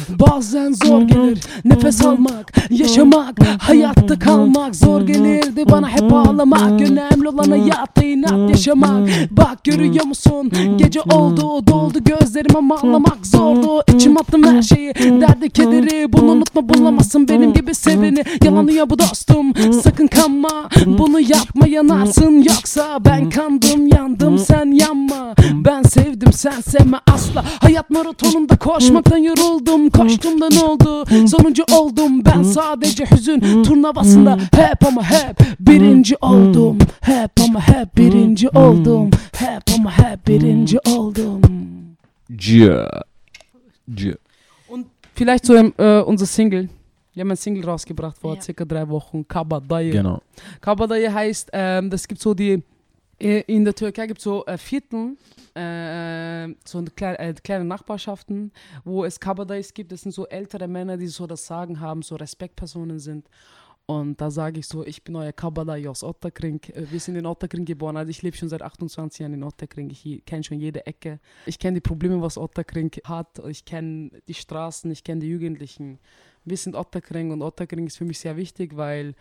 Bazen zor gelir nefes almak, yaşamak, hayatta kalmak zor gelirdi bana hep ağlamak. Önemli olan hayatta inat yaşamak. Bak görüyor musun? Gece oldu, doldu gözlerim ama ağlamak zordu. İçim attım her şeyi, derdi kederi. Bunu unutma bulamazsın benim gibi seveni. Yalanıyor bu dostum, sakın kanma. Bunu yapma yanarsın yoksa ben kandım yandım sen yanma. Ben sevdim sen sevme asla. Hayat maratonunda koşmaktan yoruldum. Koştum da ne oldu? Sonuncu oldum. Ben sadece hüzün turnuvasında hep ama hep birinci oldum. Hep ama hep birinci oldum. Hep ama hep birinci oldum. Ja. Ja. Und vielleicht so äh, unser Single. Wir haben ein Single rausgebracht vor Ja. circa drei Wochen. Kabadayı. Genau. Kabadayı heißt, ähm, das gibt so die, äh, in der Türkei gibt es so äh, Vierteln, äh, so eine kleine, äh, kleine Nachbarschaften, wo es Kabadayis gibt. Das sind so ältere Männer, die so das Sagen haben, so Respektpersonen sind. Und da sage ich so, ich bin euer Kabadayı aus Otterkring. Äh, Wir sind in Otterkring geboren, also ich lebe schon seit 28 Jahren in Otterkring. Ich kenne schon jede Ecke. Ich kenne die Probleme, was Otterkring hat. Ich kenne die Straßen, ich kenne die Jugendlichen. Wir sind Otterkring und Otterkring ist für mich sehr wichtig, weil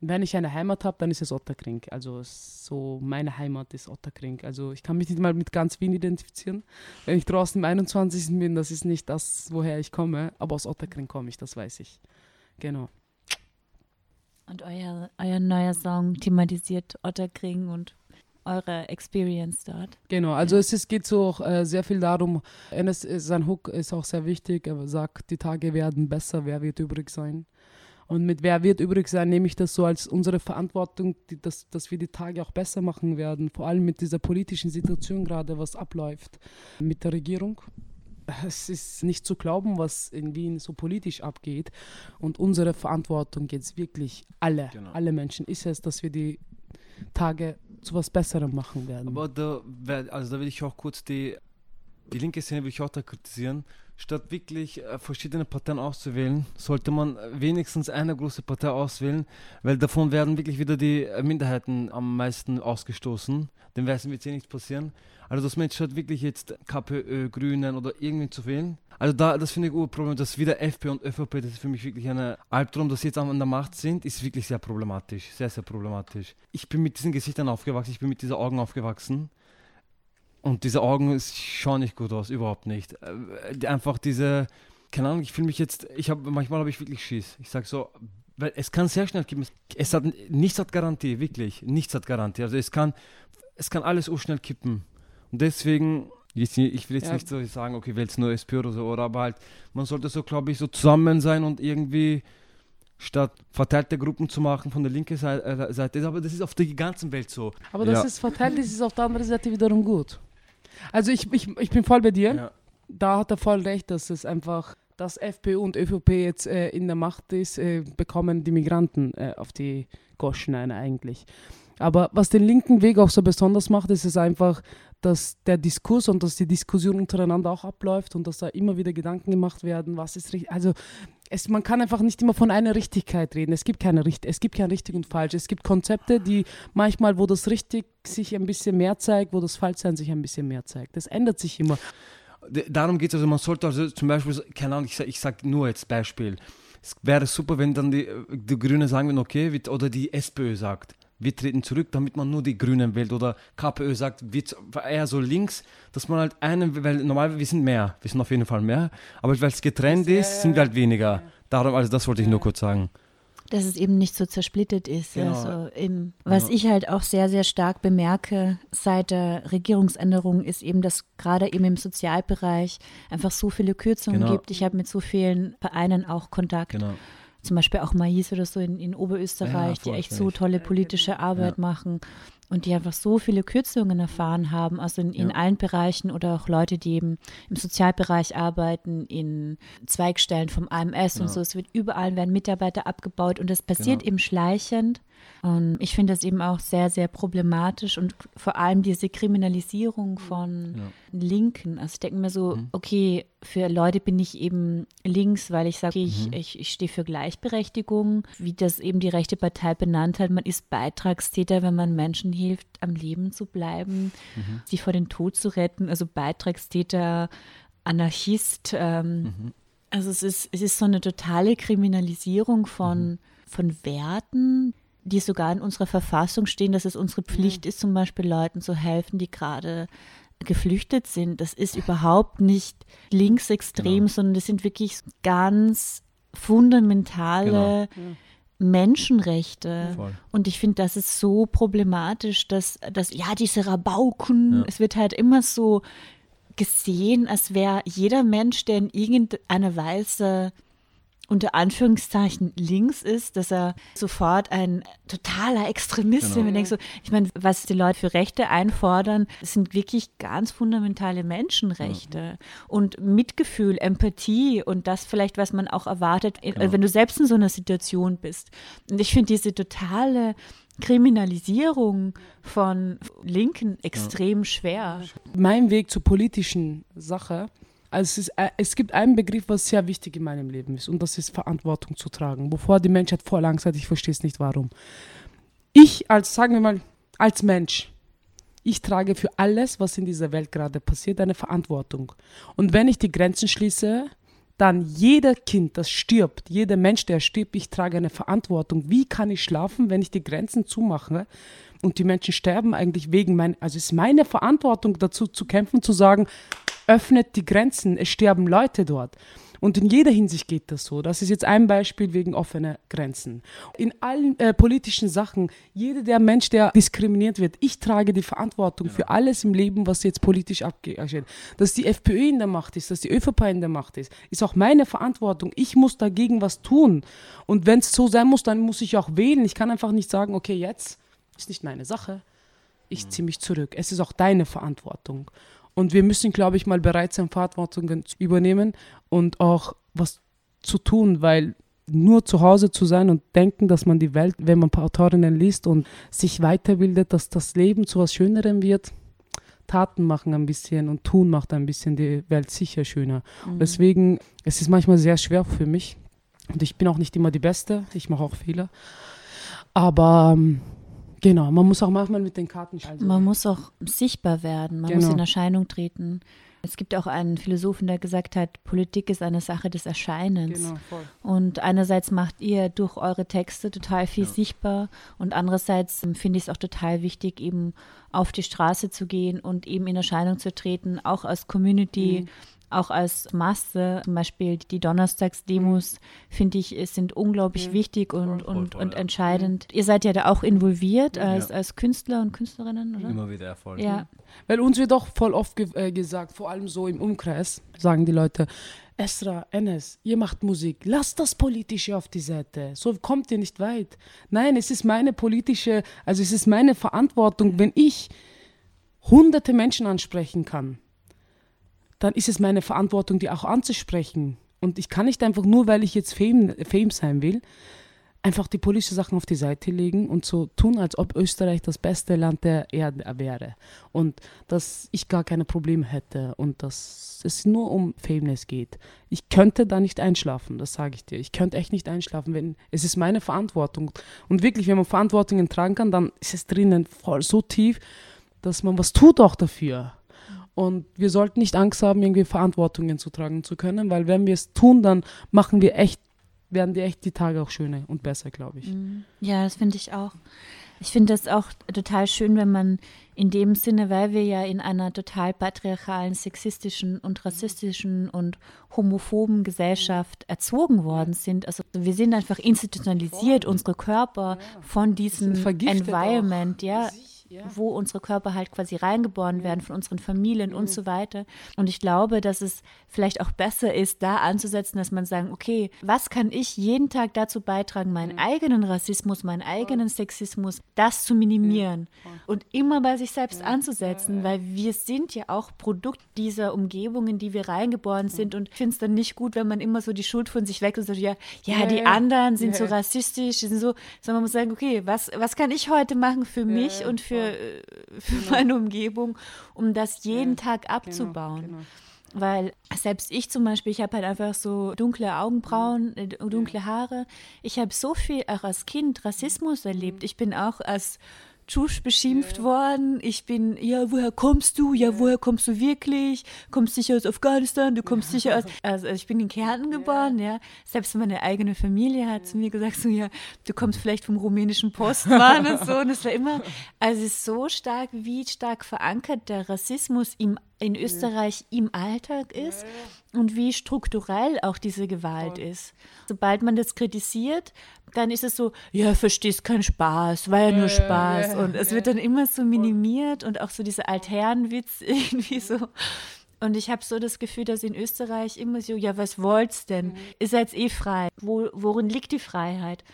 wenn ich eine Heimat habe, dann ist es Otterkring. Also es so meine Heimat ist Otterkring. Also ich kann mich nicht mal mit ganz Wien identifizieren. Wenn ich draußen im 21. bin, das ist nicht das, woher ich komme, aber aus Otterkring komme ich, das weiß ich. Genau. Und euer, euer neuer Song thematisiert Otterkring und eure Experience dort. Genau, also es ist, geht so auch, äh, sehr viel darum, äh, sein Hook ist auch sehr wichtig. Er sagt, die Tage werden besser, wer wird übrig sein? Und mit wer wird übrig sein, nehme ich das so als unsere Verantwortung, die, dass, dass wir die Tage auch besser machen werden. Vor allem mit dieser politischen Situation gerade, was abläuft mit der Regierung. Es ist nicht zu glauben, was in Wien so politisch abgeht. Und unsere Verantwortung jetzt wirklich alle, Genau. alle Menschen ist es, dass wir die Tage zu was Besserem machen werden. Aber da, also da will ich auch kurz die, die linke Szene will ich auch da kritisieren. Statt wirklich äh, verschiedene Parteien auszuwählen, sollte man äh, wenigstens eine große Partei auswählen, weil davon werden wirklich wieder die äh, Minderheiten am meisten ausgestoßen. Dem Weißen wird eh nichts passieren. Also das Mensch statt wirklich jetzt KPÖ, Grünen oder irgendwie zu wählen. Also da, das finde ich ein Problem, dass wieder FPÖ und ÖVP, das ist für mich wirklich ein Albtraum, dass sie jetzt an der Macht sind, ist wirklich sehr problematisch, sehr, sehr problematisch. Ich bin mit diesen Gesichtern aufgewachsen, ich bin mit diesen Augen aufgewachsen. Und diese Augen schauen nicht gut aus, überhaupt nicht. Äh, die- Einfach diese, keine Ahnung, ich fühle mich jetzt, ich habe manchmal habe ich wirklich Schiss. Ich sage so, weil es kann sehr schnell kippen. Es hat nichts hat Garantie, wirklich, nichts hat Garantie. Also es kann, es kann alles so schnell kippen. Und deswegen, ich will jetzt Ja. nicht so sagen, okay, jetzt nur SP oder so, oder aber halt, man sollte so, glaube ich, so zusammen sein und irgendwie statt verteilte Gruppen zu machen von der linken Seite, äh, Seite. Aber das ist auf der ganzen Welt so. Aber das Ja. ist verteilt, das ist auf der anderen Seite wiederum gut. Also ich, ich, ich bin voll bei dir. Ja. Da hat er voll recht, dass es einfach, dass FPÖ und ÖVP jetzt äh, in der Macht ist, äh, bekommen die Migranten äh, auf die Goschen ein eigentlich. Aber was den linken Weg auch so besonders macht, ist es einfach, dass der Diskurs und dass die Diskussion untereinander auch abläuft und dass da immer wieder Gedanken gemacht werden, was ist richtig. Also es, man kann einfach nicht immer von einer Richtigkeit reden. Es gibt keine Richt es gibt kein richtig und falsch. Es gibt Konzepte, die manchmal, wo das richtig sich ein bisschen mehr zeigt, wo das Falschsein sich ein bisschen mehr zeigt. Das ändert sich immer. Darum geht es, also man sollte also zum Beispiel, keine Ahnung, ich, sag- sage nur jetzt Beispiel. Es wäre super, wenn dann die, die Grünen sagen würden, okay, oder die SPÖ sagt, wir treten zurück, damit man nur die Grünen wählt. Oder KPÖ sagt, wir eher so links, dass man halt einen, weil normal, wir sind mehr, wir sind auf jeden Fall mehr, aber weil es getrennt Das- ist, ja, sind wir halt weniger. Darum, also das wollte ich nur kurz sagen. dass es eben nicht so zersplittet ist. Genau. Also im, was Genau. ich halt auch sehr, sehr stark bemerke seit der Regierungsänderung, ist eben, dass gerade eben im Sozialbereich einfach so viele Kürzungen Genau. gibt. Ich habe mit so vielen Vereinen auch Kontakt. Genau. Zum Beispiel auch Mais oder so in, in Oberösterreich, Ja, die echt so tolle politische Arbeit machen und die einfach so viele Kürzungen erfahren haben, also in, in Ja. allen Bereichen oder auch Leute, die eben im Sozialbereich arbeiten, in Zweigstellen vom AMS und Ja. so. Es wird überall werden Mitarbeiter abgebaut und das passiert Genau. eben schleichend. Und ich finde das eben auch sehr, sehr problematisch und vor allem diese Kriminalisierung von Ja. Linken. Also ich denke mir so, Mhm. okay, für Leute bin ich eben links, weil ich sage, okay, ich, Mhm. ich, ich stehe für Gleichberechtigung, wie das eben die rechte Partei benannt hat. Man ist Beitragstäter, wenn man Menschen hilft, am Leben zu bleiben, Mhm. sie vor den Tod zu retten. Also Beitragstäter, Anarchist. Ähm, Mhm. Also es ist, es ist so eine totale Kriminalisierung von, Mhm. von Werten, die sogar in unserer Verfassung stehen, dass es unsere Pflicht ist, zum Beispiel Leuten zu helfen, die gerade geflüchtet sind. Das ist überhaupt nicht linksextrem, Genau. sondern das sind wirklich ganz fundamentale Menschenrechte. Voll. Und ich finde, das ist so problematisch, dass, dass ja, diese Rabauken, Ja. es wird halt immer so gesehen, als wäre jeder Mensch, der in irgendeiner Weise unter Anführungszeichen links ist, dass er sofort ein totaler Extremist ist. Genau. Man denkt so, ich meine, was die Leute für Rechte einfordern, sind wirklich ganz fundamentale Menschenrechte. Und Mitgefühl, Empathie und das vielleicht, was man auch erwartet, äh, Genau. wenn du selbst in so einer Situation bist. Und ich finde diese totale Kriminalisierung von Linken extrem schwer. Mein Weg zur politischen Sache, also es, ist, äh, es gibt einen Begriff, was sehr wichtig in meinem Leben ist und das ist Verantwortung zu tragen. Bevor die Menschheit voll Angst hat, ich verstehe es nicht warum. Ich als, sagen wir mal, als Mensch, ich trage für alles, was in dieser Welt gerade passiert, eine Verantwortung. Und wenn ich die Grenzen schließe, dann jeder Kind, das stirbt, jeder Mensch, der stirbt, ich trage eine Verantwortung. Wie kann ich schlafen, wenn ich die Grenzen zumache und die Menschen sterben eigentlich wegen mein, also es ist meine Verantwortung dazu zu kämpfen, zu sagen, öffnet die Grenzen, es sterben Leute dort. Und in jeder Hinsicht geht das so. Das ist jetzt ein Beispiel wegen offener Grenzen. In allen äh, politischen Sachen, jeder der Mensch, der diskriminiert wird, ich trage die Verantwortung für alles im Leben, was jetzt politisch abgeht. Dass die FPÖ in der Macht ist, dass die ÖVP in der Macht ist, ist auch meine Verantwortung. Ich muss dagegen was tun. Und wenn es so sein muss, dann muss ich auch wählen. Ich kann einfach nicht sagen, okay, jetzt ist nicht meine Sache. Ich ziehe mich zurück. Es ist auch deine Verantwortung. Und wir müssen, glaube ich, mal bereit sein, Verantwortung zu übernehmen und auch was zu tun, weil nur zu Hause zu sein und denken, dass man die Welt, wenn man ein paar Autorinnen liest und sich weiterbildet, dass das Leben zu was Schönerem wird. Taten machen ein bisschen und tun macht ein bisschen die Welt sicher schöner. Und deswegen, es ist manchmal sehr schwer für mich. Und ich bin auch nicht immer die Beste. Ich mache auch Fehler. Aber ähm, genau, man muss auch manchmal mit den Karten spielen. Man muss auch sichtbar werden, man muss Genau. in Erscheinung treten. Es gibt auch einen Philosophen, der gesagt hat, Politik ist eine Sache des Erscheinens. Genau, voll. Und einerseits macht ihr durch eure Texte total viel Ja. sichtbar und andererseits ähm, finde ich es auch total wichtig, eben auf die Straße zu gehen und eben in Erscheinung zu treten, auch als Community. Mhm. Auch als Masse, zum Beispiel die Donnerstagsdemos, finde ich, es sind unglaublich Mhm. wichtig und, Voll, und, voll, und ja. entscheidend. Ihr seid ja da auch involviert als, Ja. als Künstler und Künstlerinnen, oder? Immer wieder Erfolg. Ja, Weil uns wird auch voll oft ge äh, gesagt, vor allem so im Umkreis, sagen die Leute, Esra, Enes, ihr macht Musik, lasst das Politische auf die Seite, so kommt ihr nicht weit. Nein, es ist meine politische, also es ist meine Verantwortung, wenn ich hunderte Menschen ansprechen kann, dann ist es meine Verantwortung, die auch anzusprechen. Und ich kann nicht einfach nur, weil ich jetzt Fame, Fame sein will, einfach die politischen Sachen auf die Seite legen und so tun, als ob Österreich das beste Land der Erde wäre. Und dass ich gar keine Probleme hätte und dass es nur um Fameness geht. Ich könnte da nicht einschlafen, das sage ich dir. Ich könnte echt nicht einschlafen, wenn es ist meine Verantwortung. Und wirklich, wenn man Verantwortungen tragen kann, dann ist es drinnen voll so tief, dass man was tut auch dafür. Und wir sollten nicht Angst haben, irgendwie Verantwortungen zu tragen zu können, weil wenn wir es tun, dann machen wir echt, werden die echt die Tage auch schöner und besser, glaube ich. Mhm. Ja, das finde ich auch. Ich finde das auch total schön, wenn man in dem Sinne, weil wir ja in einer total patriarchalen, sexistischen und rassistischen und homophoben Gesellschaft erzogen worden sind. Also wir sind einfach institutionalisiert, unsere Körper von diesem Environment, auch. ja, ja. wo unsere Körper halt quasi reingeboren werden von unseren Familien Mhm. und so weiter. Und ich glaube, dass es vielleicht auch besser ist, da anzusetzen, dass man sagen, okay, was kann ich jeden Tag dazu beitragen, meinen Mhm. eigenen Rassismus, meinen eigenen Sexismus, das zu minimieren und immer bei sich selbst anzusetzen, weil wir sind ja auch Produkt dieser Umgebung, in die wir reingeboren sind. Und ich finde es dann nicht gut, wenn man immer so die Schuld von sich weg und sagt, ja, ja, die anderen sind so rassistisch, die sind so, sondern man muss sagen, okay, was, was kann ich heute machen für mich und für, voll. äh, für meine Umgebung, um das jeden Tag abzubauen. Genau, genau. Weil selbst ich zum Beispiel, ich habe halt einfach so dunkle Augenbrauen, äh, dunkle Haare. Ich habe so viel auch als Kind Rassismus erlebt. Ich bin auch als Tschusch beschimpft worden. Ich bin, ja, woher kommst du? Ja, woher kommst du wirklich? Kommst sicher aus Afghanistan? Du kommst sicher aus. Also ich bin in Kärnten geboren, ja. Selbst meine eigene Familie hat zu mir gesagt, so, ja, du kommst vielleicht vom rumänischen Postmann und so. Und es war immer, also es ist so stark, wie stark verankert der Rassismus im, in Österreich im Alltag ist und wie strukturell auch diese Gewalt ist. Sobald man das kritisiert, dann ist es so, ja, verstehst keinen Spaß, war ja nur Spaß. ja, und es ja. wird dann immer so minimiert und auch so dieser Altherrenwitz irgendwie so. Und ich habe so das Gefühl, dass in Österreich immer so, ja, was wollt's denn? Ihr seid eh frei. Wo, worin liegt die Freiheit?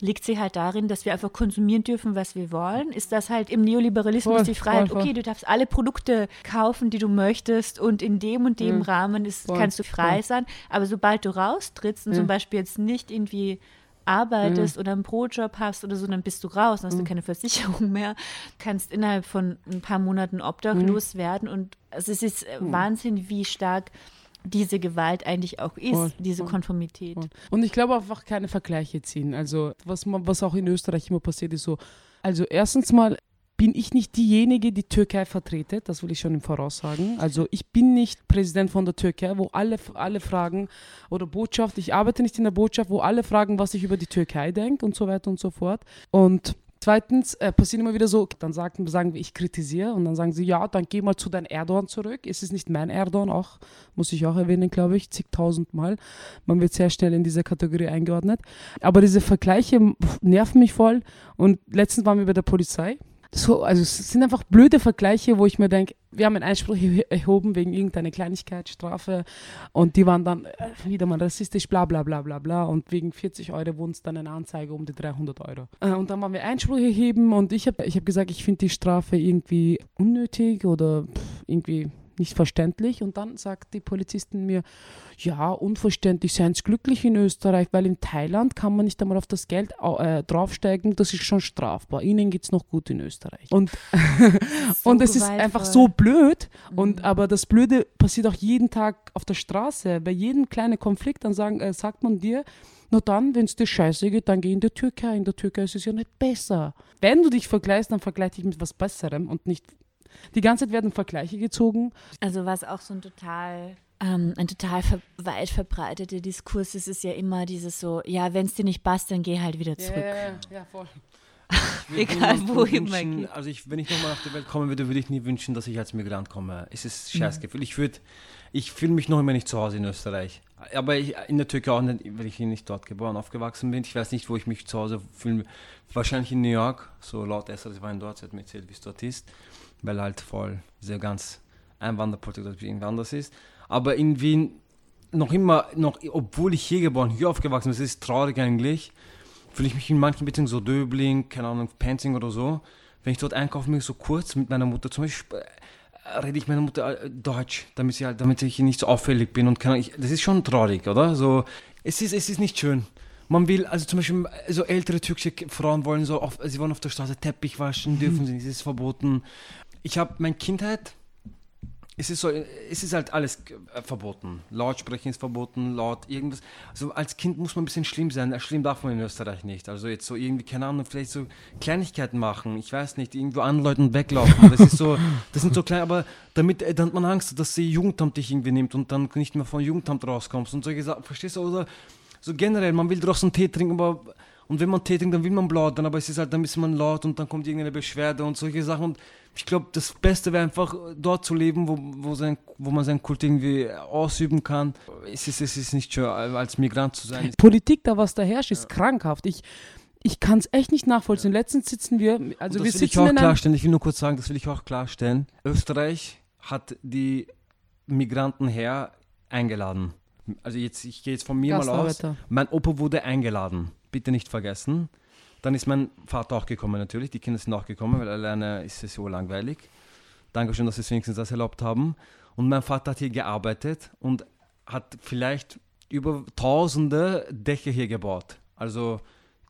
Liegt sie halt darin, dass wir einfach konsumieren dürfen, was wir wollen? Ist das halt im Neoliberalismus Voll, die Freiheit? voll, voll. Okay, du darfst alle Produkte kaufen, die du möchtest und in dem und dem Mhm. Rahmen ist, kannst du frei sein. Aber sobald du raustrittst und Ja. zum Beispiel jetzt nicht irgendwie arbeitest oder einen Projob hast oder so, dann bist du raus, dann hast du keine Versicherung mehr, kannst innerhalb von ein paar Monaten obdachlos werden und also es ist äh, Wahnsinn, wie stark diese Gewalt eigentlich auch ist, Voll, diese voll, Konformität. Voll. Und ich glaube einfach keine Vergleiche ziehen. Also was, man, was auch in Österreich immer passiert ist so, also erstens mal bin ich nicht diejenige, die Türkei vertrete, das will ich schon im Voraus sagen. Also ich bin nicht Präsident von der Türkei, wo alle, alle fragen, oder Botschaft, ich arbeite nicht in der Botschaft, wo alle fragen, was ich über die Türkei denke und so weiter und so fort. Und Zweitens äh, passiert immer wieder so, dann sagen, sagen wir, ich kritisiere und dann sagen sie, ja, dann geh mal zu deinem Erdogan zurück. Es ist nicht mein Erdogan, auch, muss ich auch erwähnen, glaube ich, zigtausend Mal. Man wird sehr schnell in diese Kategorie eingeordnet. Aber diese Vergleiche nerven mich voll. Und letztens waren wir bei der Polizei. So, also es sind einfach blöde Vergleiche, wo ich mir denke, wir haben einen Einspruch erhoben wegen irgendeiner Kleinigkeit, Strafe und die waren dann äh, wieder mal rassistisch, bla bla bla bla bla und wegen 40 Euro wurden es dann eine Anzeige um die 300 Euro. Äh, und dann waren wir Einspruch erheben und ich habe ich hab gesagt, ich finde die Strafe irgendwie unnötig oder irgendwie nicht verständlich und dann sagt die Polizistin mir, ja, unverständlich, seien Sie glücklich in Österreich, weil in Thailand kann man nicht einmal auf das Geld äh, draufsteigen, das ist schon strafbar. Ihnen geht es noch gut in Österreich. Und, So und es ist einfach so blöd. Und Mhm. aber das Blöde passiert auch jeden Tag auf der Straße. Bei jedem kleinen Konflikt, dann sagen, äh, sagt man dir, na dann, wenn es dir scheiße geht, dann geh in die Türkei. In der Türkei ist es ja nicht besser. Wenn du dich vergleichst, dann vergleich dich mit was Besserem und nicht Die ganze Zeit werden Vergleiche gezogen. Also was auch so ein total ähm, ein total ver weit verbreiteter Diskurs ist, ist ja immer dieses so, ja, wenn es dir nicht passt, dann geh halt wieder zurück. Ja, ja, voll. Egal, wo immer geht. Also ich, wenn ich nochmal auf die Welt kommen würde, würde ich nie wünschen, dass ich als Migrant komme. Es ist ein Scheißgefühl. Ich würde, ich fühle mich noch immer nicht zu Hause in Österreich. Aber ich, in der Türkei auch nicht, weil ich hier nicht dort geboren, aufgewachsen bin. Ich weiß nicht, wo ich mich zu Hause fühle. Wahrscheinlich in New York, so laut Esther, das war dort, sie hat mir erzählt, wie es dort ist. Weil halt voll, sehr ganz Einwanderpolitik dort irgendwie anders ist. Aber in Wien noch immer, noch, obwohl ich hier geboren, hier aufgewachsen bin, es ist traurig eigentlich, fühle ich mich in manchen Beziehungen so Döbling, keine Ahnung, Penzing oder so. Wenn ich dort einkaufen bin, so kurz mit meiner Mutter, zum Beispiel äh, rede ich meiner Mutter äh, Deutsch, damit, sie halt, damit ich nicht so auffällig bin und Ahnung, ich, das ist schon traurig, oder? So, es ist, es ist nicht schön. Man will, also zum Beispiel, so ältere türkische Frauen wollen so, auf, sie wollen auf der Straße Teppich waschen, dürfen sie nicht, es ist verboten. Ich habe meine Kindheit, es ist so, es ist halt alles äh, verboten. Lautsprechen ist verboten, laut irgendwas. Also als Kind muss man ein bisschen schlimm sein. Äh, Schlimm darf man in Österreich nicht. Also jetzt so irgendwie, keine Ahnung, vielleicht so Kleinigkeiten machen. Ich weiß nicht, irgendwo anläuten und weglaufen. Das ist so, das sind so klein, aber damit, äh, dann hat man Angst, dass die Jugendamt dich irgendwie nimmt und dann nicht mehr vom Jugendamt rauskommst und solche Sachen. Verstehst du? Oder so generell, man will draußen Tee trinken, aber und wenn man trinkt, dann will man plaudern, aber es ist halt, dann ist man laut und dann kommt irgendeine Beschwerde und solche Sachen. Und ich glaube, das Beste wäre einfach, dort zu leben, wo, wo, sein, wo man seinen Kult irgendwie ausüben kann. Es ist, es ist nicht schön, als Migrant zu sein. Politik, da was da herrscht, ist krankhaft. Ich, ich kann es echt nicht nachvollziehen. Letztens sitzen wir, also und wir das will ich sitzen auch in einem, klarstellen, ich will nur kurz sagen, das will ich auch klarstellen. Österreich hat die Migranten her eingeladen. Also jetzt, ich gehe jetzt von mir mal aus. Mein Opa wurde eingeladen, bitte nicht vergessen. Dann ist mein Vater auch gekommen natürlich, die Kinder sind auch gekommen, weil alleine ist es so langweilig. Dankeschön, dass Sie es wenigstens das erlaubt haben. Und mein Vater hat hier gearbeitet und hat vielleicht über tausende Dächer hier gebaut. Also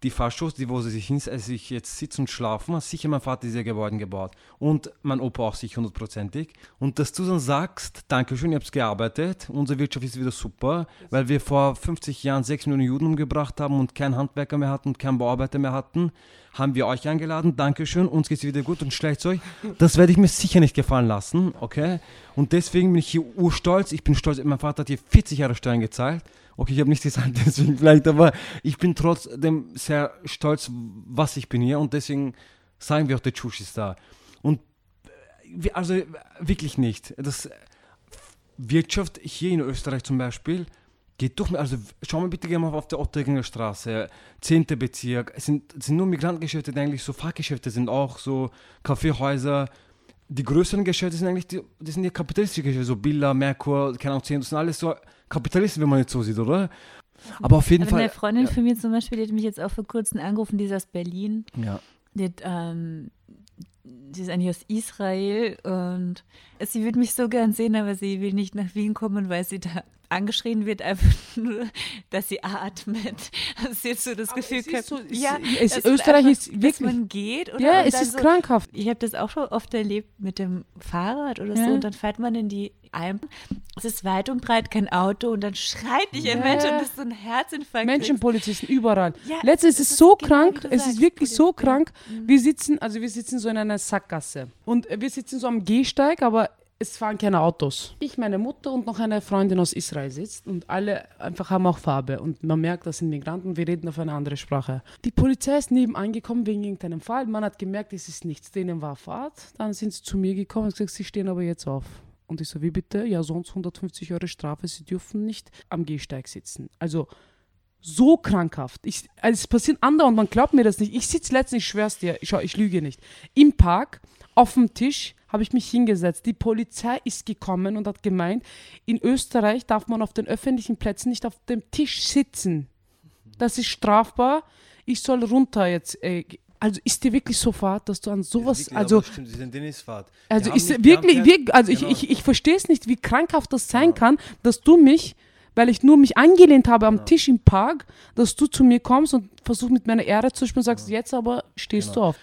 die die wo sie sich, hin, also sich jetzt sitzen und schlafen, hat sicher mein Vater diese Gebäude gebaut. Und mein Opa auch sicher hundertprozentig. Und dass du dann sagst, Dankeschön, ihr habt gearbeitet, unsere Wirtschaft ist wieder super, weil wir vor 50 Jahren 6 Millionen Juden umgebracht haben und keinen Handwerker mehr hatten und keinen Bauarbeiter mehr hatten, haben wir euch eingeladen, Dankeschön, uns geht's wieder gut und schlecht euch. Das werde ich mir sicher nicht gefallen lassen, okay? Und deswegen bin ich hier urstolz. Ich bin stolz, mein Vater hat hier 40 Jahre Steuern gezahlt. Okay, ich habe nicht gesagt, deswegen vielleicht, aber ich bin trotzdem sehr stolz, was ich bin hier und deswegen sagen wir auch, der Tschusch ist da. Und äh, wir- also wirklich nicht. Das äh, Wirtschaft hier in Österreich zum Beispiel geht durch. Also schau mal bitte gerne mal auf der Otteringer Straße, 10. Bezirk. Es sind, es sind nur Migrantengeschäfte, die eigentlich so Fachgeschäfte sind, auch so Kaffeehäuser. Die größeren Geschäfte sind eigentlich, die, das sind ja kapitalistische Geschäfte, so Billa, Merkur, keine Ahnung, 10, das sind alles so Kapitalisten, wenn man jetzt so sieht, oder? Aber auf jeden Aber eine Fall. Freundin von mir zum Beispiel, die hat mich jetzt auch vor kurzem angerufen, die ist aus Berlin. Ja. Die, hat, ähm, die ist eigentlich aus Israel und sie würde mich so gern sehen, aber sie will nicht nach Wien kommen, weil sie da angeschrien wird, einfach nur, dass sie atmet. Also sie hat so das Gefühl es ist gehabt, so- ja, es- dass Österreich einfach, ist dass wirklich- man geht. Oder? Ja, es ist so, krankhaft. Ich habe das auch schon oft erlebt mit dem Fahrrad oder Ja. so. Und dann fährt man in die Alpen. Es ist weit und breit kein Auto und dann schreit dich ein. Mensch und das ist so ein Herzinfarkt. Menschenpolizisten überall. Ja, Letztens ist es so genau, krank, es ist wirklich so krank. Wir sitzen, also wir sitzen so in einer Sackgasse und wir sitzen so am Gehsteig, aber es fahren keine Autos. Ich, meine Mutter und noch eine Freundin aus Israel sitzt und alle einfach haben auch Farbe und man merkt, das sind Migranten, wir reden auf eine andere Sprache. Die Polizei ist nebenan gekommen wegen irgendeinem Fall, man hat gemerkt, es ist nichts, denen war Fahrt, dann sind sie zu mir gekommen und gesagt, sie stehen aber jetzt auf. Und ich so, wie bitte? Ja, sonst 150 Euro Strafe, sie dürfen nicht am Gehsteig sitzen. Also so krankhaft. Ich, also es passiert andauernd, man glaubt mir das nicht. Ich sitze letztens, ich schwör's dir, ich, ich lüge nicht, im Park, auf dem Tisch, habe ich mich hingesetzt. Die Polizei ist gekommen und hat gemeint, in Österreich darf man auf den öffentlichen Plätzen nicht auf dem Tisch sitzen. Das ist strafbar. Ich soll runter jetzt. Äh, also ist dir wirklich so fad, dass du an sowas, also stimmt, sie sind Dennisfahrt. also ist wirklich, wirklich, also ich, ich, ich verstehe es nicht, wie krankhaft das sein kann, dass du mich, weil ich nur mich angelehnt habe am Tisch im Park, dass du zu mir kommst und versuchst mit meiner Ehre zu spielen und sagst, jetzt aber stehst du auf.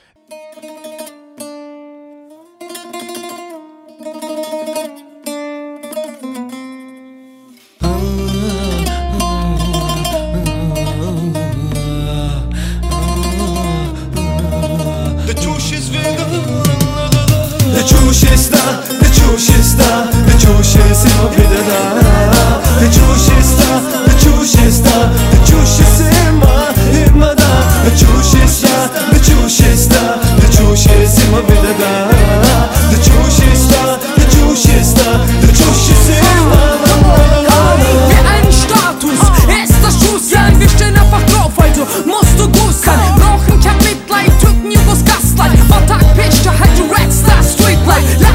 Der Tusch ist wieder. Der Det tjusjes da, det tjusjes da. Det tjusjes immer wieder da Det tjusjes da, det tjusjes da Det tjusjes immer, immer da life.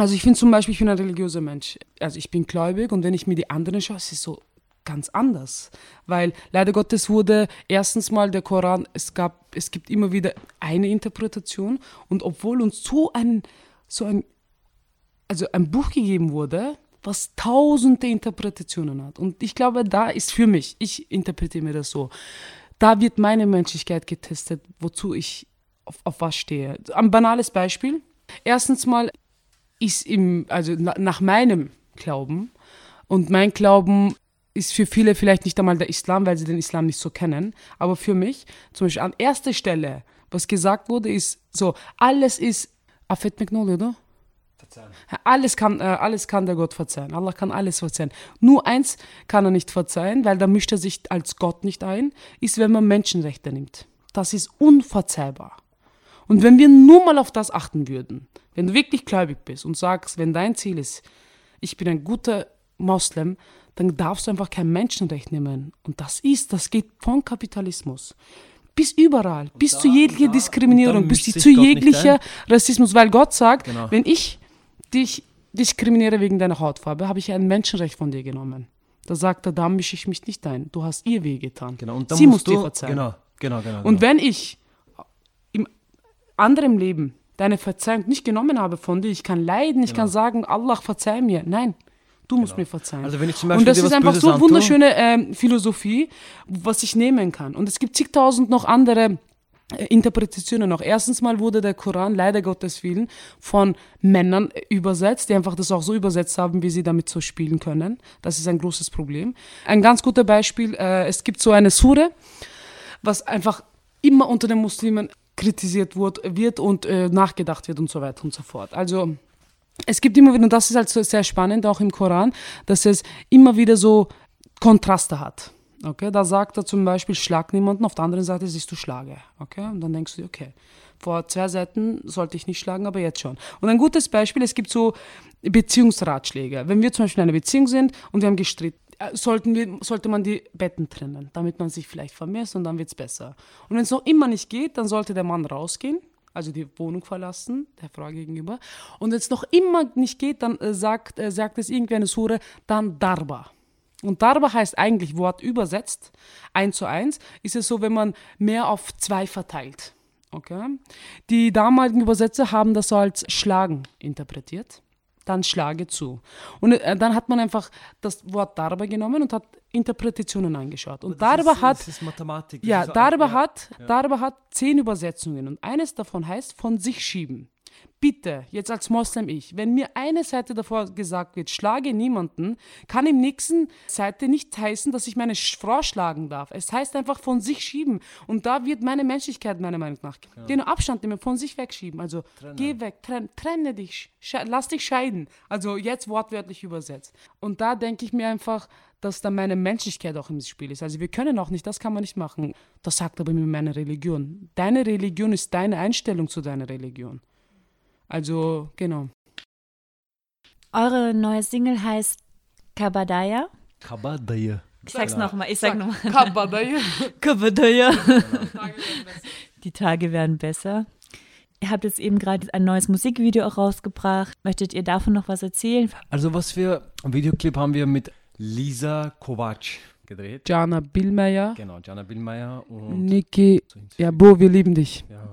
Also ich finde zum Beispiel, ich bin ein religiöser Mensch. Also ich bin gläubig und wenn ich mir die anderen schaue, es ist so ganz anders. Weil leider Gottes wurde erstens mal der Koran, es gab, es gibt immer wieder eine Interpretation und obwohl uns so ein, so ein, also ein Buch gegeben wurde, was tausende Interpretationen hat. Und ich glaube, da ist für mich, ich interpretiere mir das so, da wird meine Menschlichkeit getestet, wozu ich auf, auf was stehe. Ein banales Beispiel. Erstens mal ist im, also na, nach meinem Glauben, und mein Glauben ist für viele vielleicht nicht einmal der Islam, weil sie den Islam nicht so kennen, aber für mich, zum Beispiel an erster Stelle, was gesagt wurde, ist so, alles ist, Afet Magnoli, oder? Alles kann, äh, alles kann der Gott verzeihen. Allah kann alles verzeihen. Nur eins kann er nicht verzeihen, weil da mischt er sich als Gott nicht ein, ist, wenn man Menschenrechte nimmt. Das ist unverzeihbar. Und wenn wir nur mal auf das achten würden, wenn du wirklich gläubig bist und sagst, wenn dein Ziel ist, ich bin ein guter Moslem, dann darfst du einfach kein Menschenrecht nehmen. Und das ist, das geht von Kapitalismus bis überall, bis zu jeglicher Diskriminierung, dann bis zu jeglicher Rassismus, weil Gott sagt, Genau. wenn ich dich diskriminiere wegen deiner Hautfarbe, habe ich ein Menschenrecht von dir genommen. Da sagt er, da mische ich mich nicht ein. Du hast ihr weh getan. Genau, und dann Sie muss dir verzeihen. Genau, genau, genau. Und genau. wenn ich im anderen Leben deine Verzeihung nicht genommen habe von dir, ich kann leiden, ich kann sagen, Allah verzeih mir. Nein, du musst mir verzeihen. Also wenn ich zum und Beispiel das dir ist einfach Böses so antue- wunderschöne ähm, Philosophie, was ich nehmen kann. Und es gibt zigtausend noch andere äh, Interpretationen noch. Erstens mal wurde der Koran leider Gottes Willen von Männern äh, übersetzt, die einfach das auch so übersetzt haben, wie sie damit so spielen können. Das ist ein großes Problem. Ein ganz guter Beispiel, äh, es gibt so eine Sure, was einfach immer unter den Muslimen kritisiert wird, und äh, nachgedacht wird und so weiter und so fort. Also es gibt immer wieder, und das ist halt sehr spannend, auch im Koran, dass es immer wieder so Kontraste hat. Okay, da sagt er zum Beispiel, schlag niemanden, auf der anderen Seite siehst du Schlage. Okay, und dann denkst du okay, vor zwei Seiten sollte ich nicht schlagen, aber jetzt schon. Und ein gutes Beispiel, es gibt so Beziehungsratschläge. Wenn wir zum Beispiel in einer Beziehung sind und wir haben gestritten, sollten wir, sollte man die Betten trennen, damit man sich vielleicht vermisst und dann wird es besser. Und wenn es noch immer nicht geht, dann sollte der Mann rausgehen, also die Wohnung verlassen, der Frau gegenüber. Und wenn es noch immer nicht geht, dann äh, sagt, äh, sagt es irgendwie eine Sure, dann Darba. Und darüber heißt eigentlich, Wort übersetzt, eins zu eins, ist es so, wenn man mehr auf zwei verteilt. Okay? Die damaligen Übersetzer haben das so als Schlagen interpretiert. Dann schlage zu. Und äh, dann hat man einfach das Wort darüber genommen und hat Interpretationen angeschaut. Und darüber hat Das ist Mathematik. das ja, darüber ja. hat, darüber hat zehn Übersetzungen und eines davon heißt von sich schieben. Bitte, jetzt als Moslem ich, wenn mir eine Seite davor gesagt wird, schlage niemanden, kann im nächsten Seite nicht heißen, dass ich meine Frau schlagen darf. Es heißt einfach von sich schieben. Und da wird meine Menschlichkeit meiner Meinung nach. Geh nur Abstand nehmen, von sich wegschieben. Also geh weg, trenn, trenne dich, lass dich scheiden. Also jetzt wortwörtlich übersetzt. Und da denke ich mir einfach, dass da meine Menschlichkeit auch im Spiel ist. Also wir können auch nicht, das kann man nicht machen. Das sagt aber mir meine Religion. Deine Religion ist deine Einstellung zu deiner Religion. Also, genau. Eure neue Single heißt Kabadaya. Kabadaya. Ich sag's nochmal, ich sag nochmal. Kabadaya. Kabadaya. Die Tage werden besser. Ihr habt jetzt eben gerade ein neues Musikvideo auch rausgebracht. Möchtet ihr davon noch was erzählen? Also was wir, ein Videoclip haben wir mit Lisa Kovac gedreht. Jana Billmeier, Genau, Jana Billmeier und, Niki, ja, Bo, wir lieben dich. ja.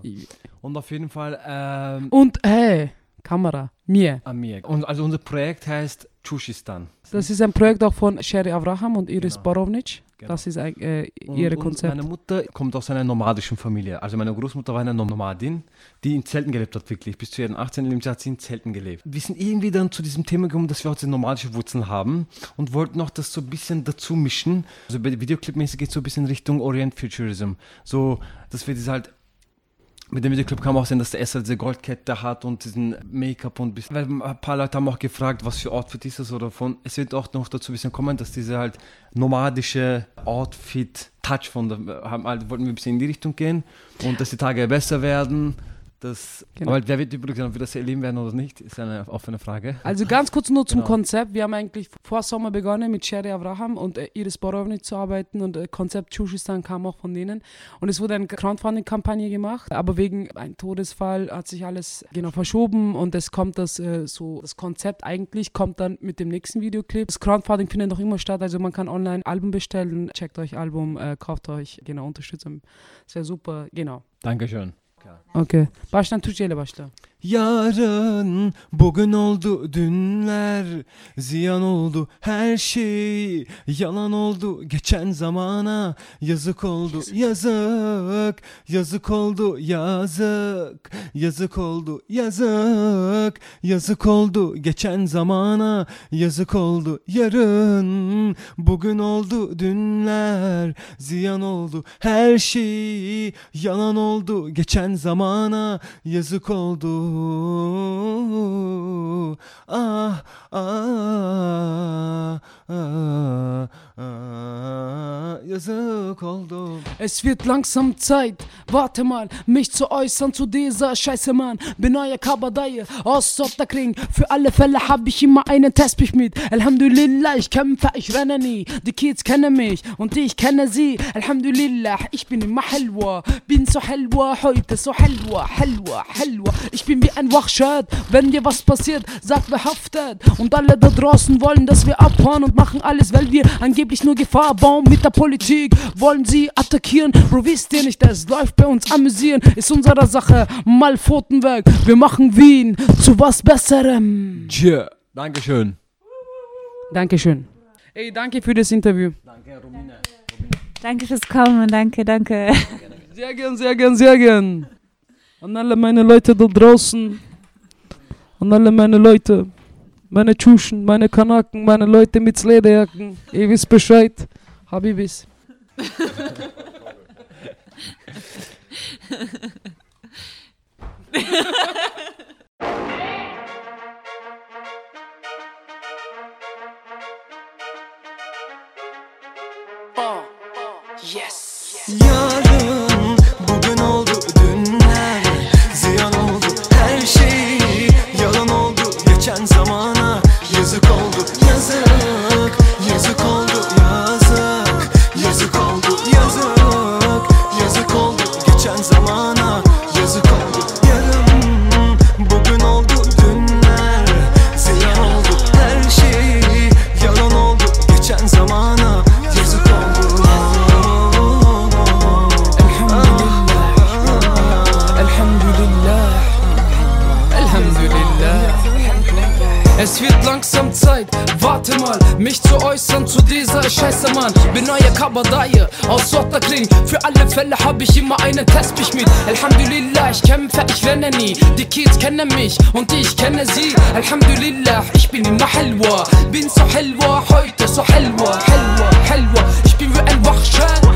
und auf jeden Fall ähm, Und, hey, Kamera, mir. Amir. Und also unser Projekt heißt Chushistan. Das ist ein Projekt auch von Sherry Avraham und Iris Genau. Borovnic. Genau. Das ist äh, Und- ihre und Konzept. Meine Mutter kommt aus einer nomadischen Familie. Also meine Großmutter war eine Nomadin, die in Zelten gelebt hat, wirklich. Bis zu ihren 18 Lebensjahr hat sie in Zelten gelebt. Wir sind irgendwie dann zu diesem Thema gekommen, dass wir diese nomadische Wurzeln haben und wollten auch das so ein bisschen dazu mischen. Also bei Videoclip-mäßig geht es so ein bisschen Richtung Orient Futurism. So, dass wir diese halt mit dem Videoclip kann man auch sehen, dass der S halt diese Goldkette hat und diesen Make-up und bisschen. Weil ein paar Leute haben auch gefragt, was für Outfit ist das oder von. Es wird auch noch dazu ein bisschen kommen, dass diese halt nomadische Outfit-Touch von haben halt, wollten wir ein bisschen in die Richtung gehen und dass die Tage besser werden. Das, Genau. Aber wer wird übrigens, ob wir das erleben werden oder nicht, ist eine offene Frage. Also ganz kurz nur zum Genau. Konzept. Wir haben eigentlich vor Sommer begonnen mit Sherry Avraham und äh, Iris Borovnik zu arbeiten und äh, Konzept Chushistan kam auch von denen. Und es wurde eine Crowdfunding-Kampagne gemacht, aber wegen einem Todesfall hat sich alles genau verschoben und es kommt das äh, so, das Konzept eigentlich kommt dann mit dem nächsten Videoclip. Das Crowdfunding findet noch immer statt, also man kann online Album bestellen, checkt euch Album, kauft euch, genau, unterstützt. Das wäre super, genau. Dankeschön. Okey. Baştan Türkçe ile başla. Yarın bugün oldu dünler Ziyan oldu her şey Yalan oldu geçen zamana Yazık oldu yazık Yazık oldu yazık Yazık oldu yazık Yazık oldu geçen zamana Yazık oldu yarın Bugün oldu dünler Ziyan oldu her şey Yalan oldu geçen zamana Yazık oldu Ah ah ah ah Yazık oldu Es wird langsam Zeit, warte mal, mich zu äußern zu dieser Scheiße, Mann. Bin euer Kabadai aus Sottakring. Für alle Fälle hab ich immer einen Testpich mit. Alhamdulillah, ich kämpfe, ich renne nie. Die Kids kennen mich und ich kenne sie. Alhamdulillah, ich bin immer Helwa. Bin so Helwa, heute so Helwa, Helwa, Helwa. Ich bin wie ein Wachschild. Wenn dir was passiert, sag behaftet. Und alle da draußen wollen, dass wir abhauen und machen alles, weil wir angeblich nur Gefahr bauen mit der Politik. Wollen sie attackieren? Bro, wisst ihr nicht, es läuft bei uns amüsieren. Ist unsere Sache, mal Pfoten weg. Wir machen Wien zu was Besserem. Tja, Dankeschön Dankeschön. Ey, danke für das Interview. Danke Romina Danke fürs Kommen, danke, danke. Sehr gern, sehr gern, sehr gern. An alle meine Leute da draußen. An alle meine Leute. Meine Tschuschen, meine Kanaken, meine Leute mit Lederjacken. Ihr wisst Bescheid. Habibis. Kabadaie aus Otterkring. Für alle Fälle hab ich immer einen Testbich mit. Alhamdulillah, ich kämpfe, ich renne nie. Die Kids kennen mich und ich kenne sie. Alhamdulillah, ich bin immer Helwa. Bin so Helwa, heute so Helwa. Helwa, Helwa. Ich bin wie ein Wachschal.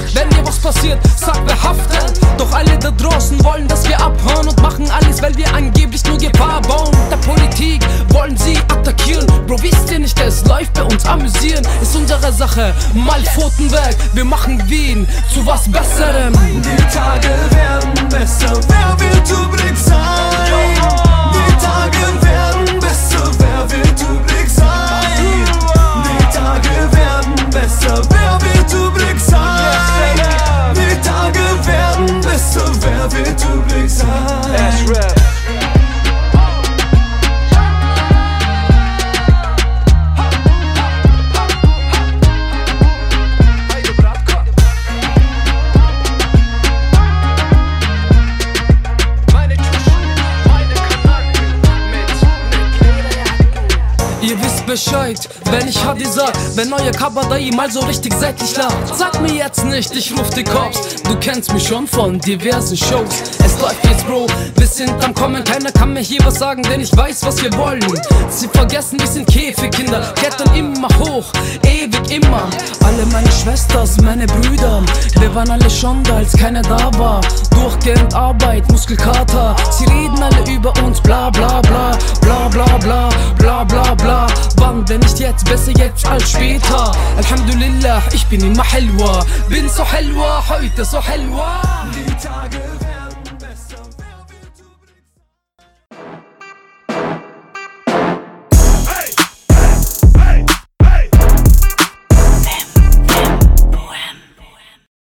Was passiert, sag behaftet. Doch alle da draußen wollen, dass wir abhauen und machen alles, weil wir angeblich nur Gefahr bauen. Der Politik wollen sie attackieren. Bro, wisst ihr nicht, es läuft bei uns amüsieren. Ist unsere Sache, mal Pfoten weg. Wir machen Wien zu was Besserem. Die Tage werden besser, wer wird übrig sein? Die Tage werden besser, wer wird übrig sein? Die Tage werden besser, Bescheid, wenn ich Hadi sag, wenn neue Kabadai mal so richtig seitlich lag. Sag mir jetzt nicht, ich ruf die Cops. Du kennst mich schon von diversen Shows. Es läuft jetzt, Bro, bis hinterm Kommen. Keiner kann mir hier was sagen, denn ich weiß, was wir wollen. Sie vergessen, wir sind Käfigkinder, klettern immer hoch, ewig immer. Alle meine Schwesters, meine Brüder, wir waren alle schon da, als keiner da war. Durchgehend Arbeit, Muskelkater. Sie reden alle über uns, bla bla bla, bla bla bla, bla bla bla. Wann, wenn nicht jetzt, besser jetzt als später. Alhamdulillah, ich bin immer Helwa. Bin so Helwa, heute so Helwa. Die Tage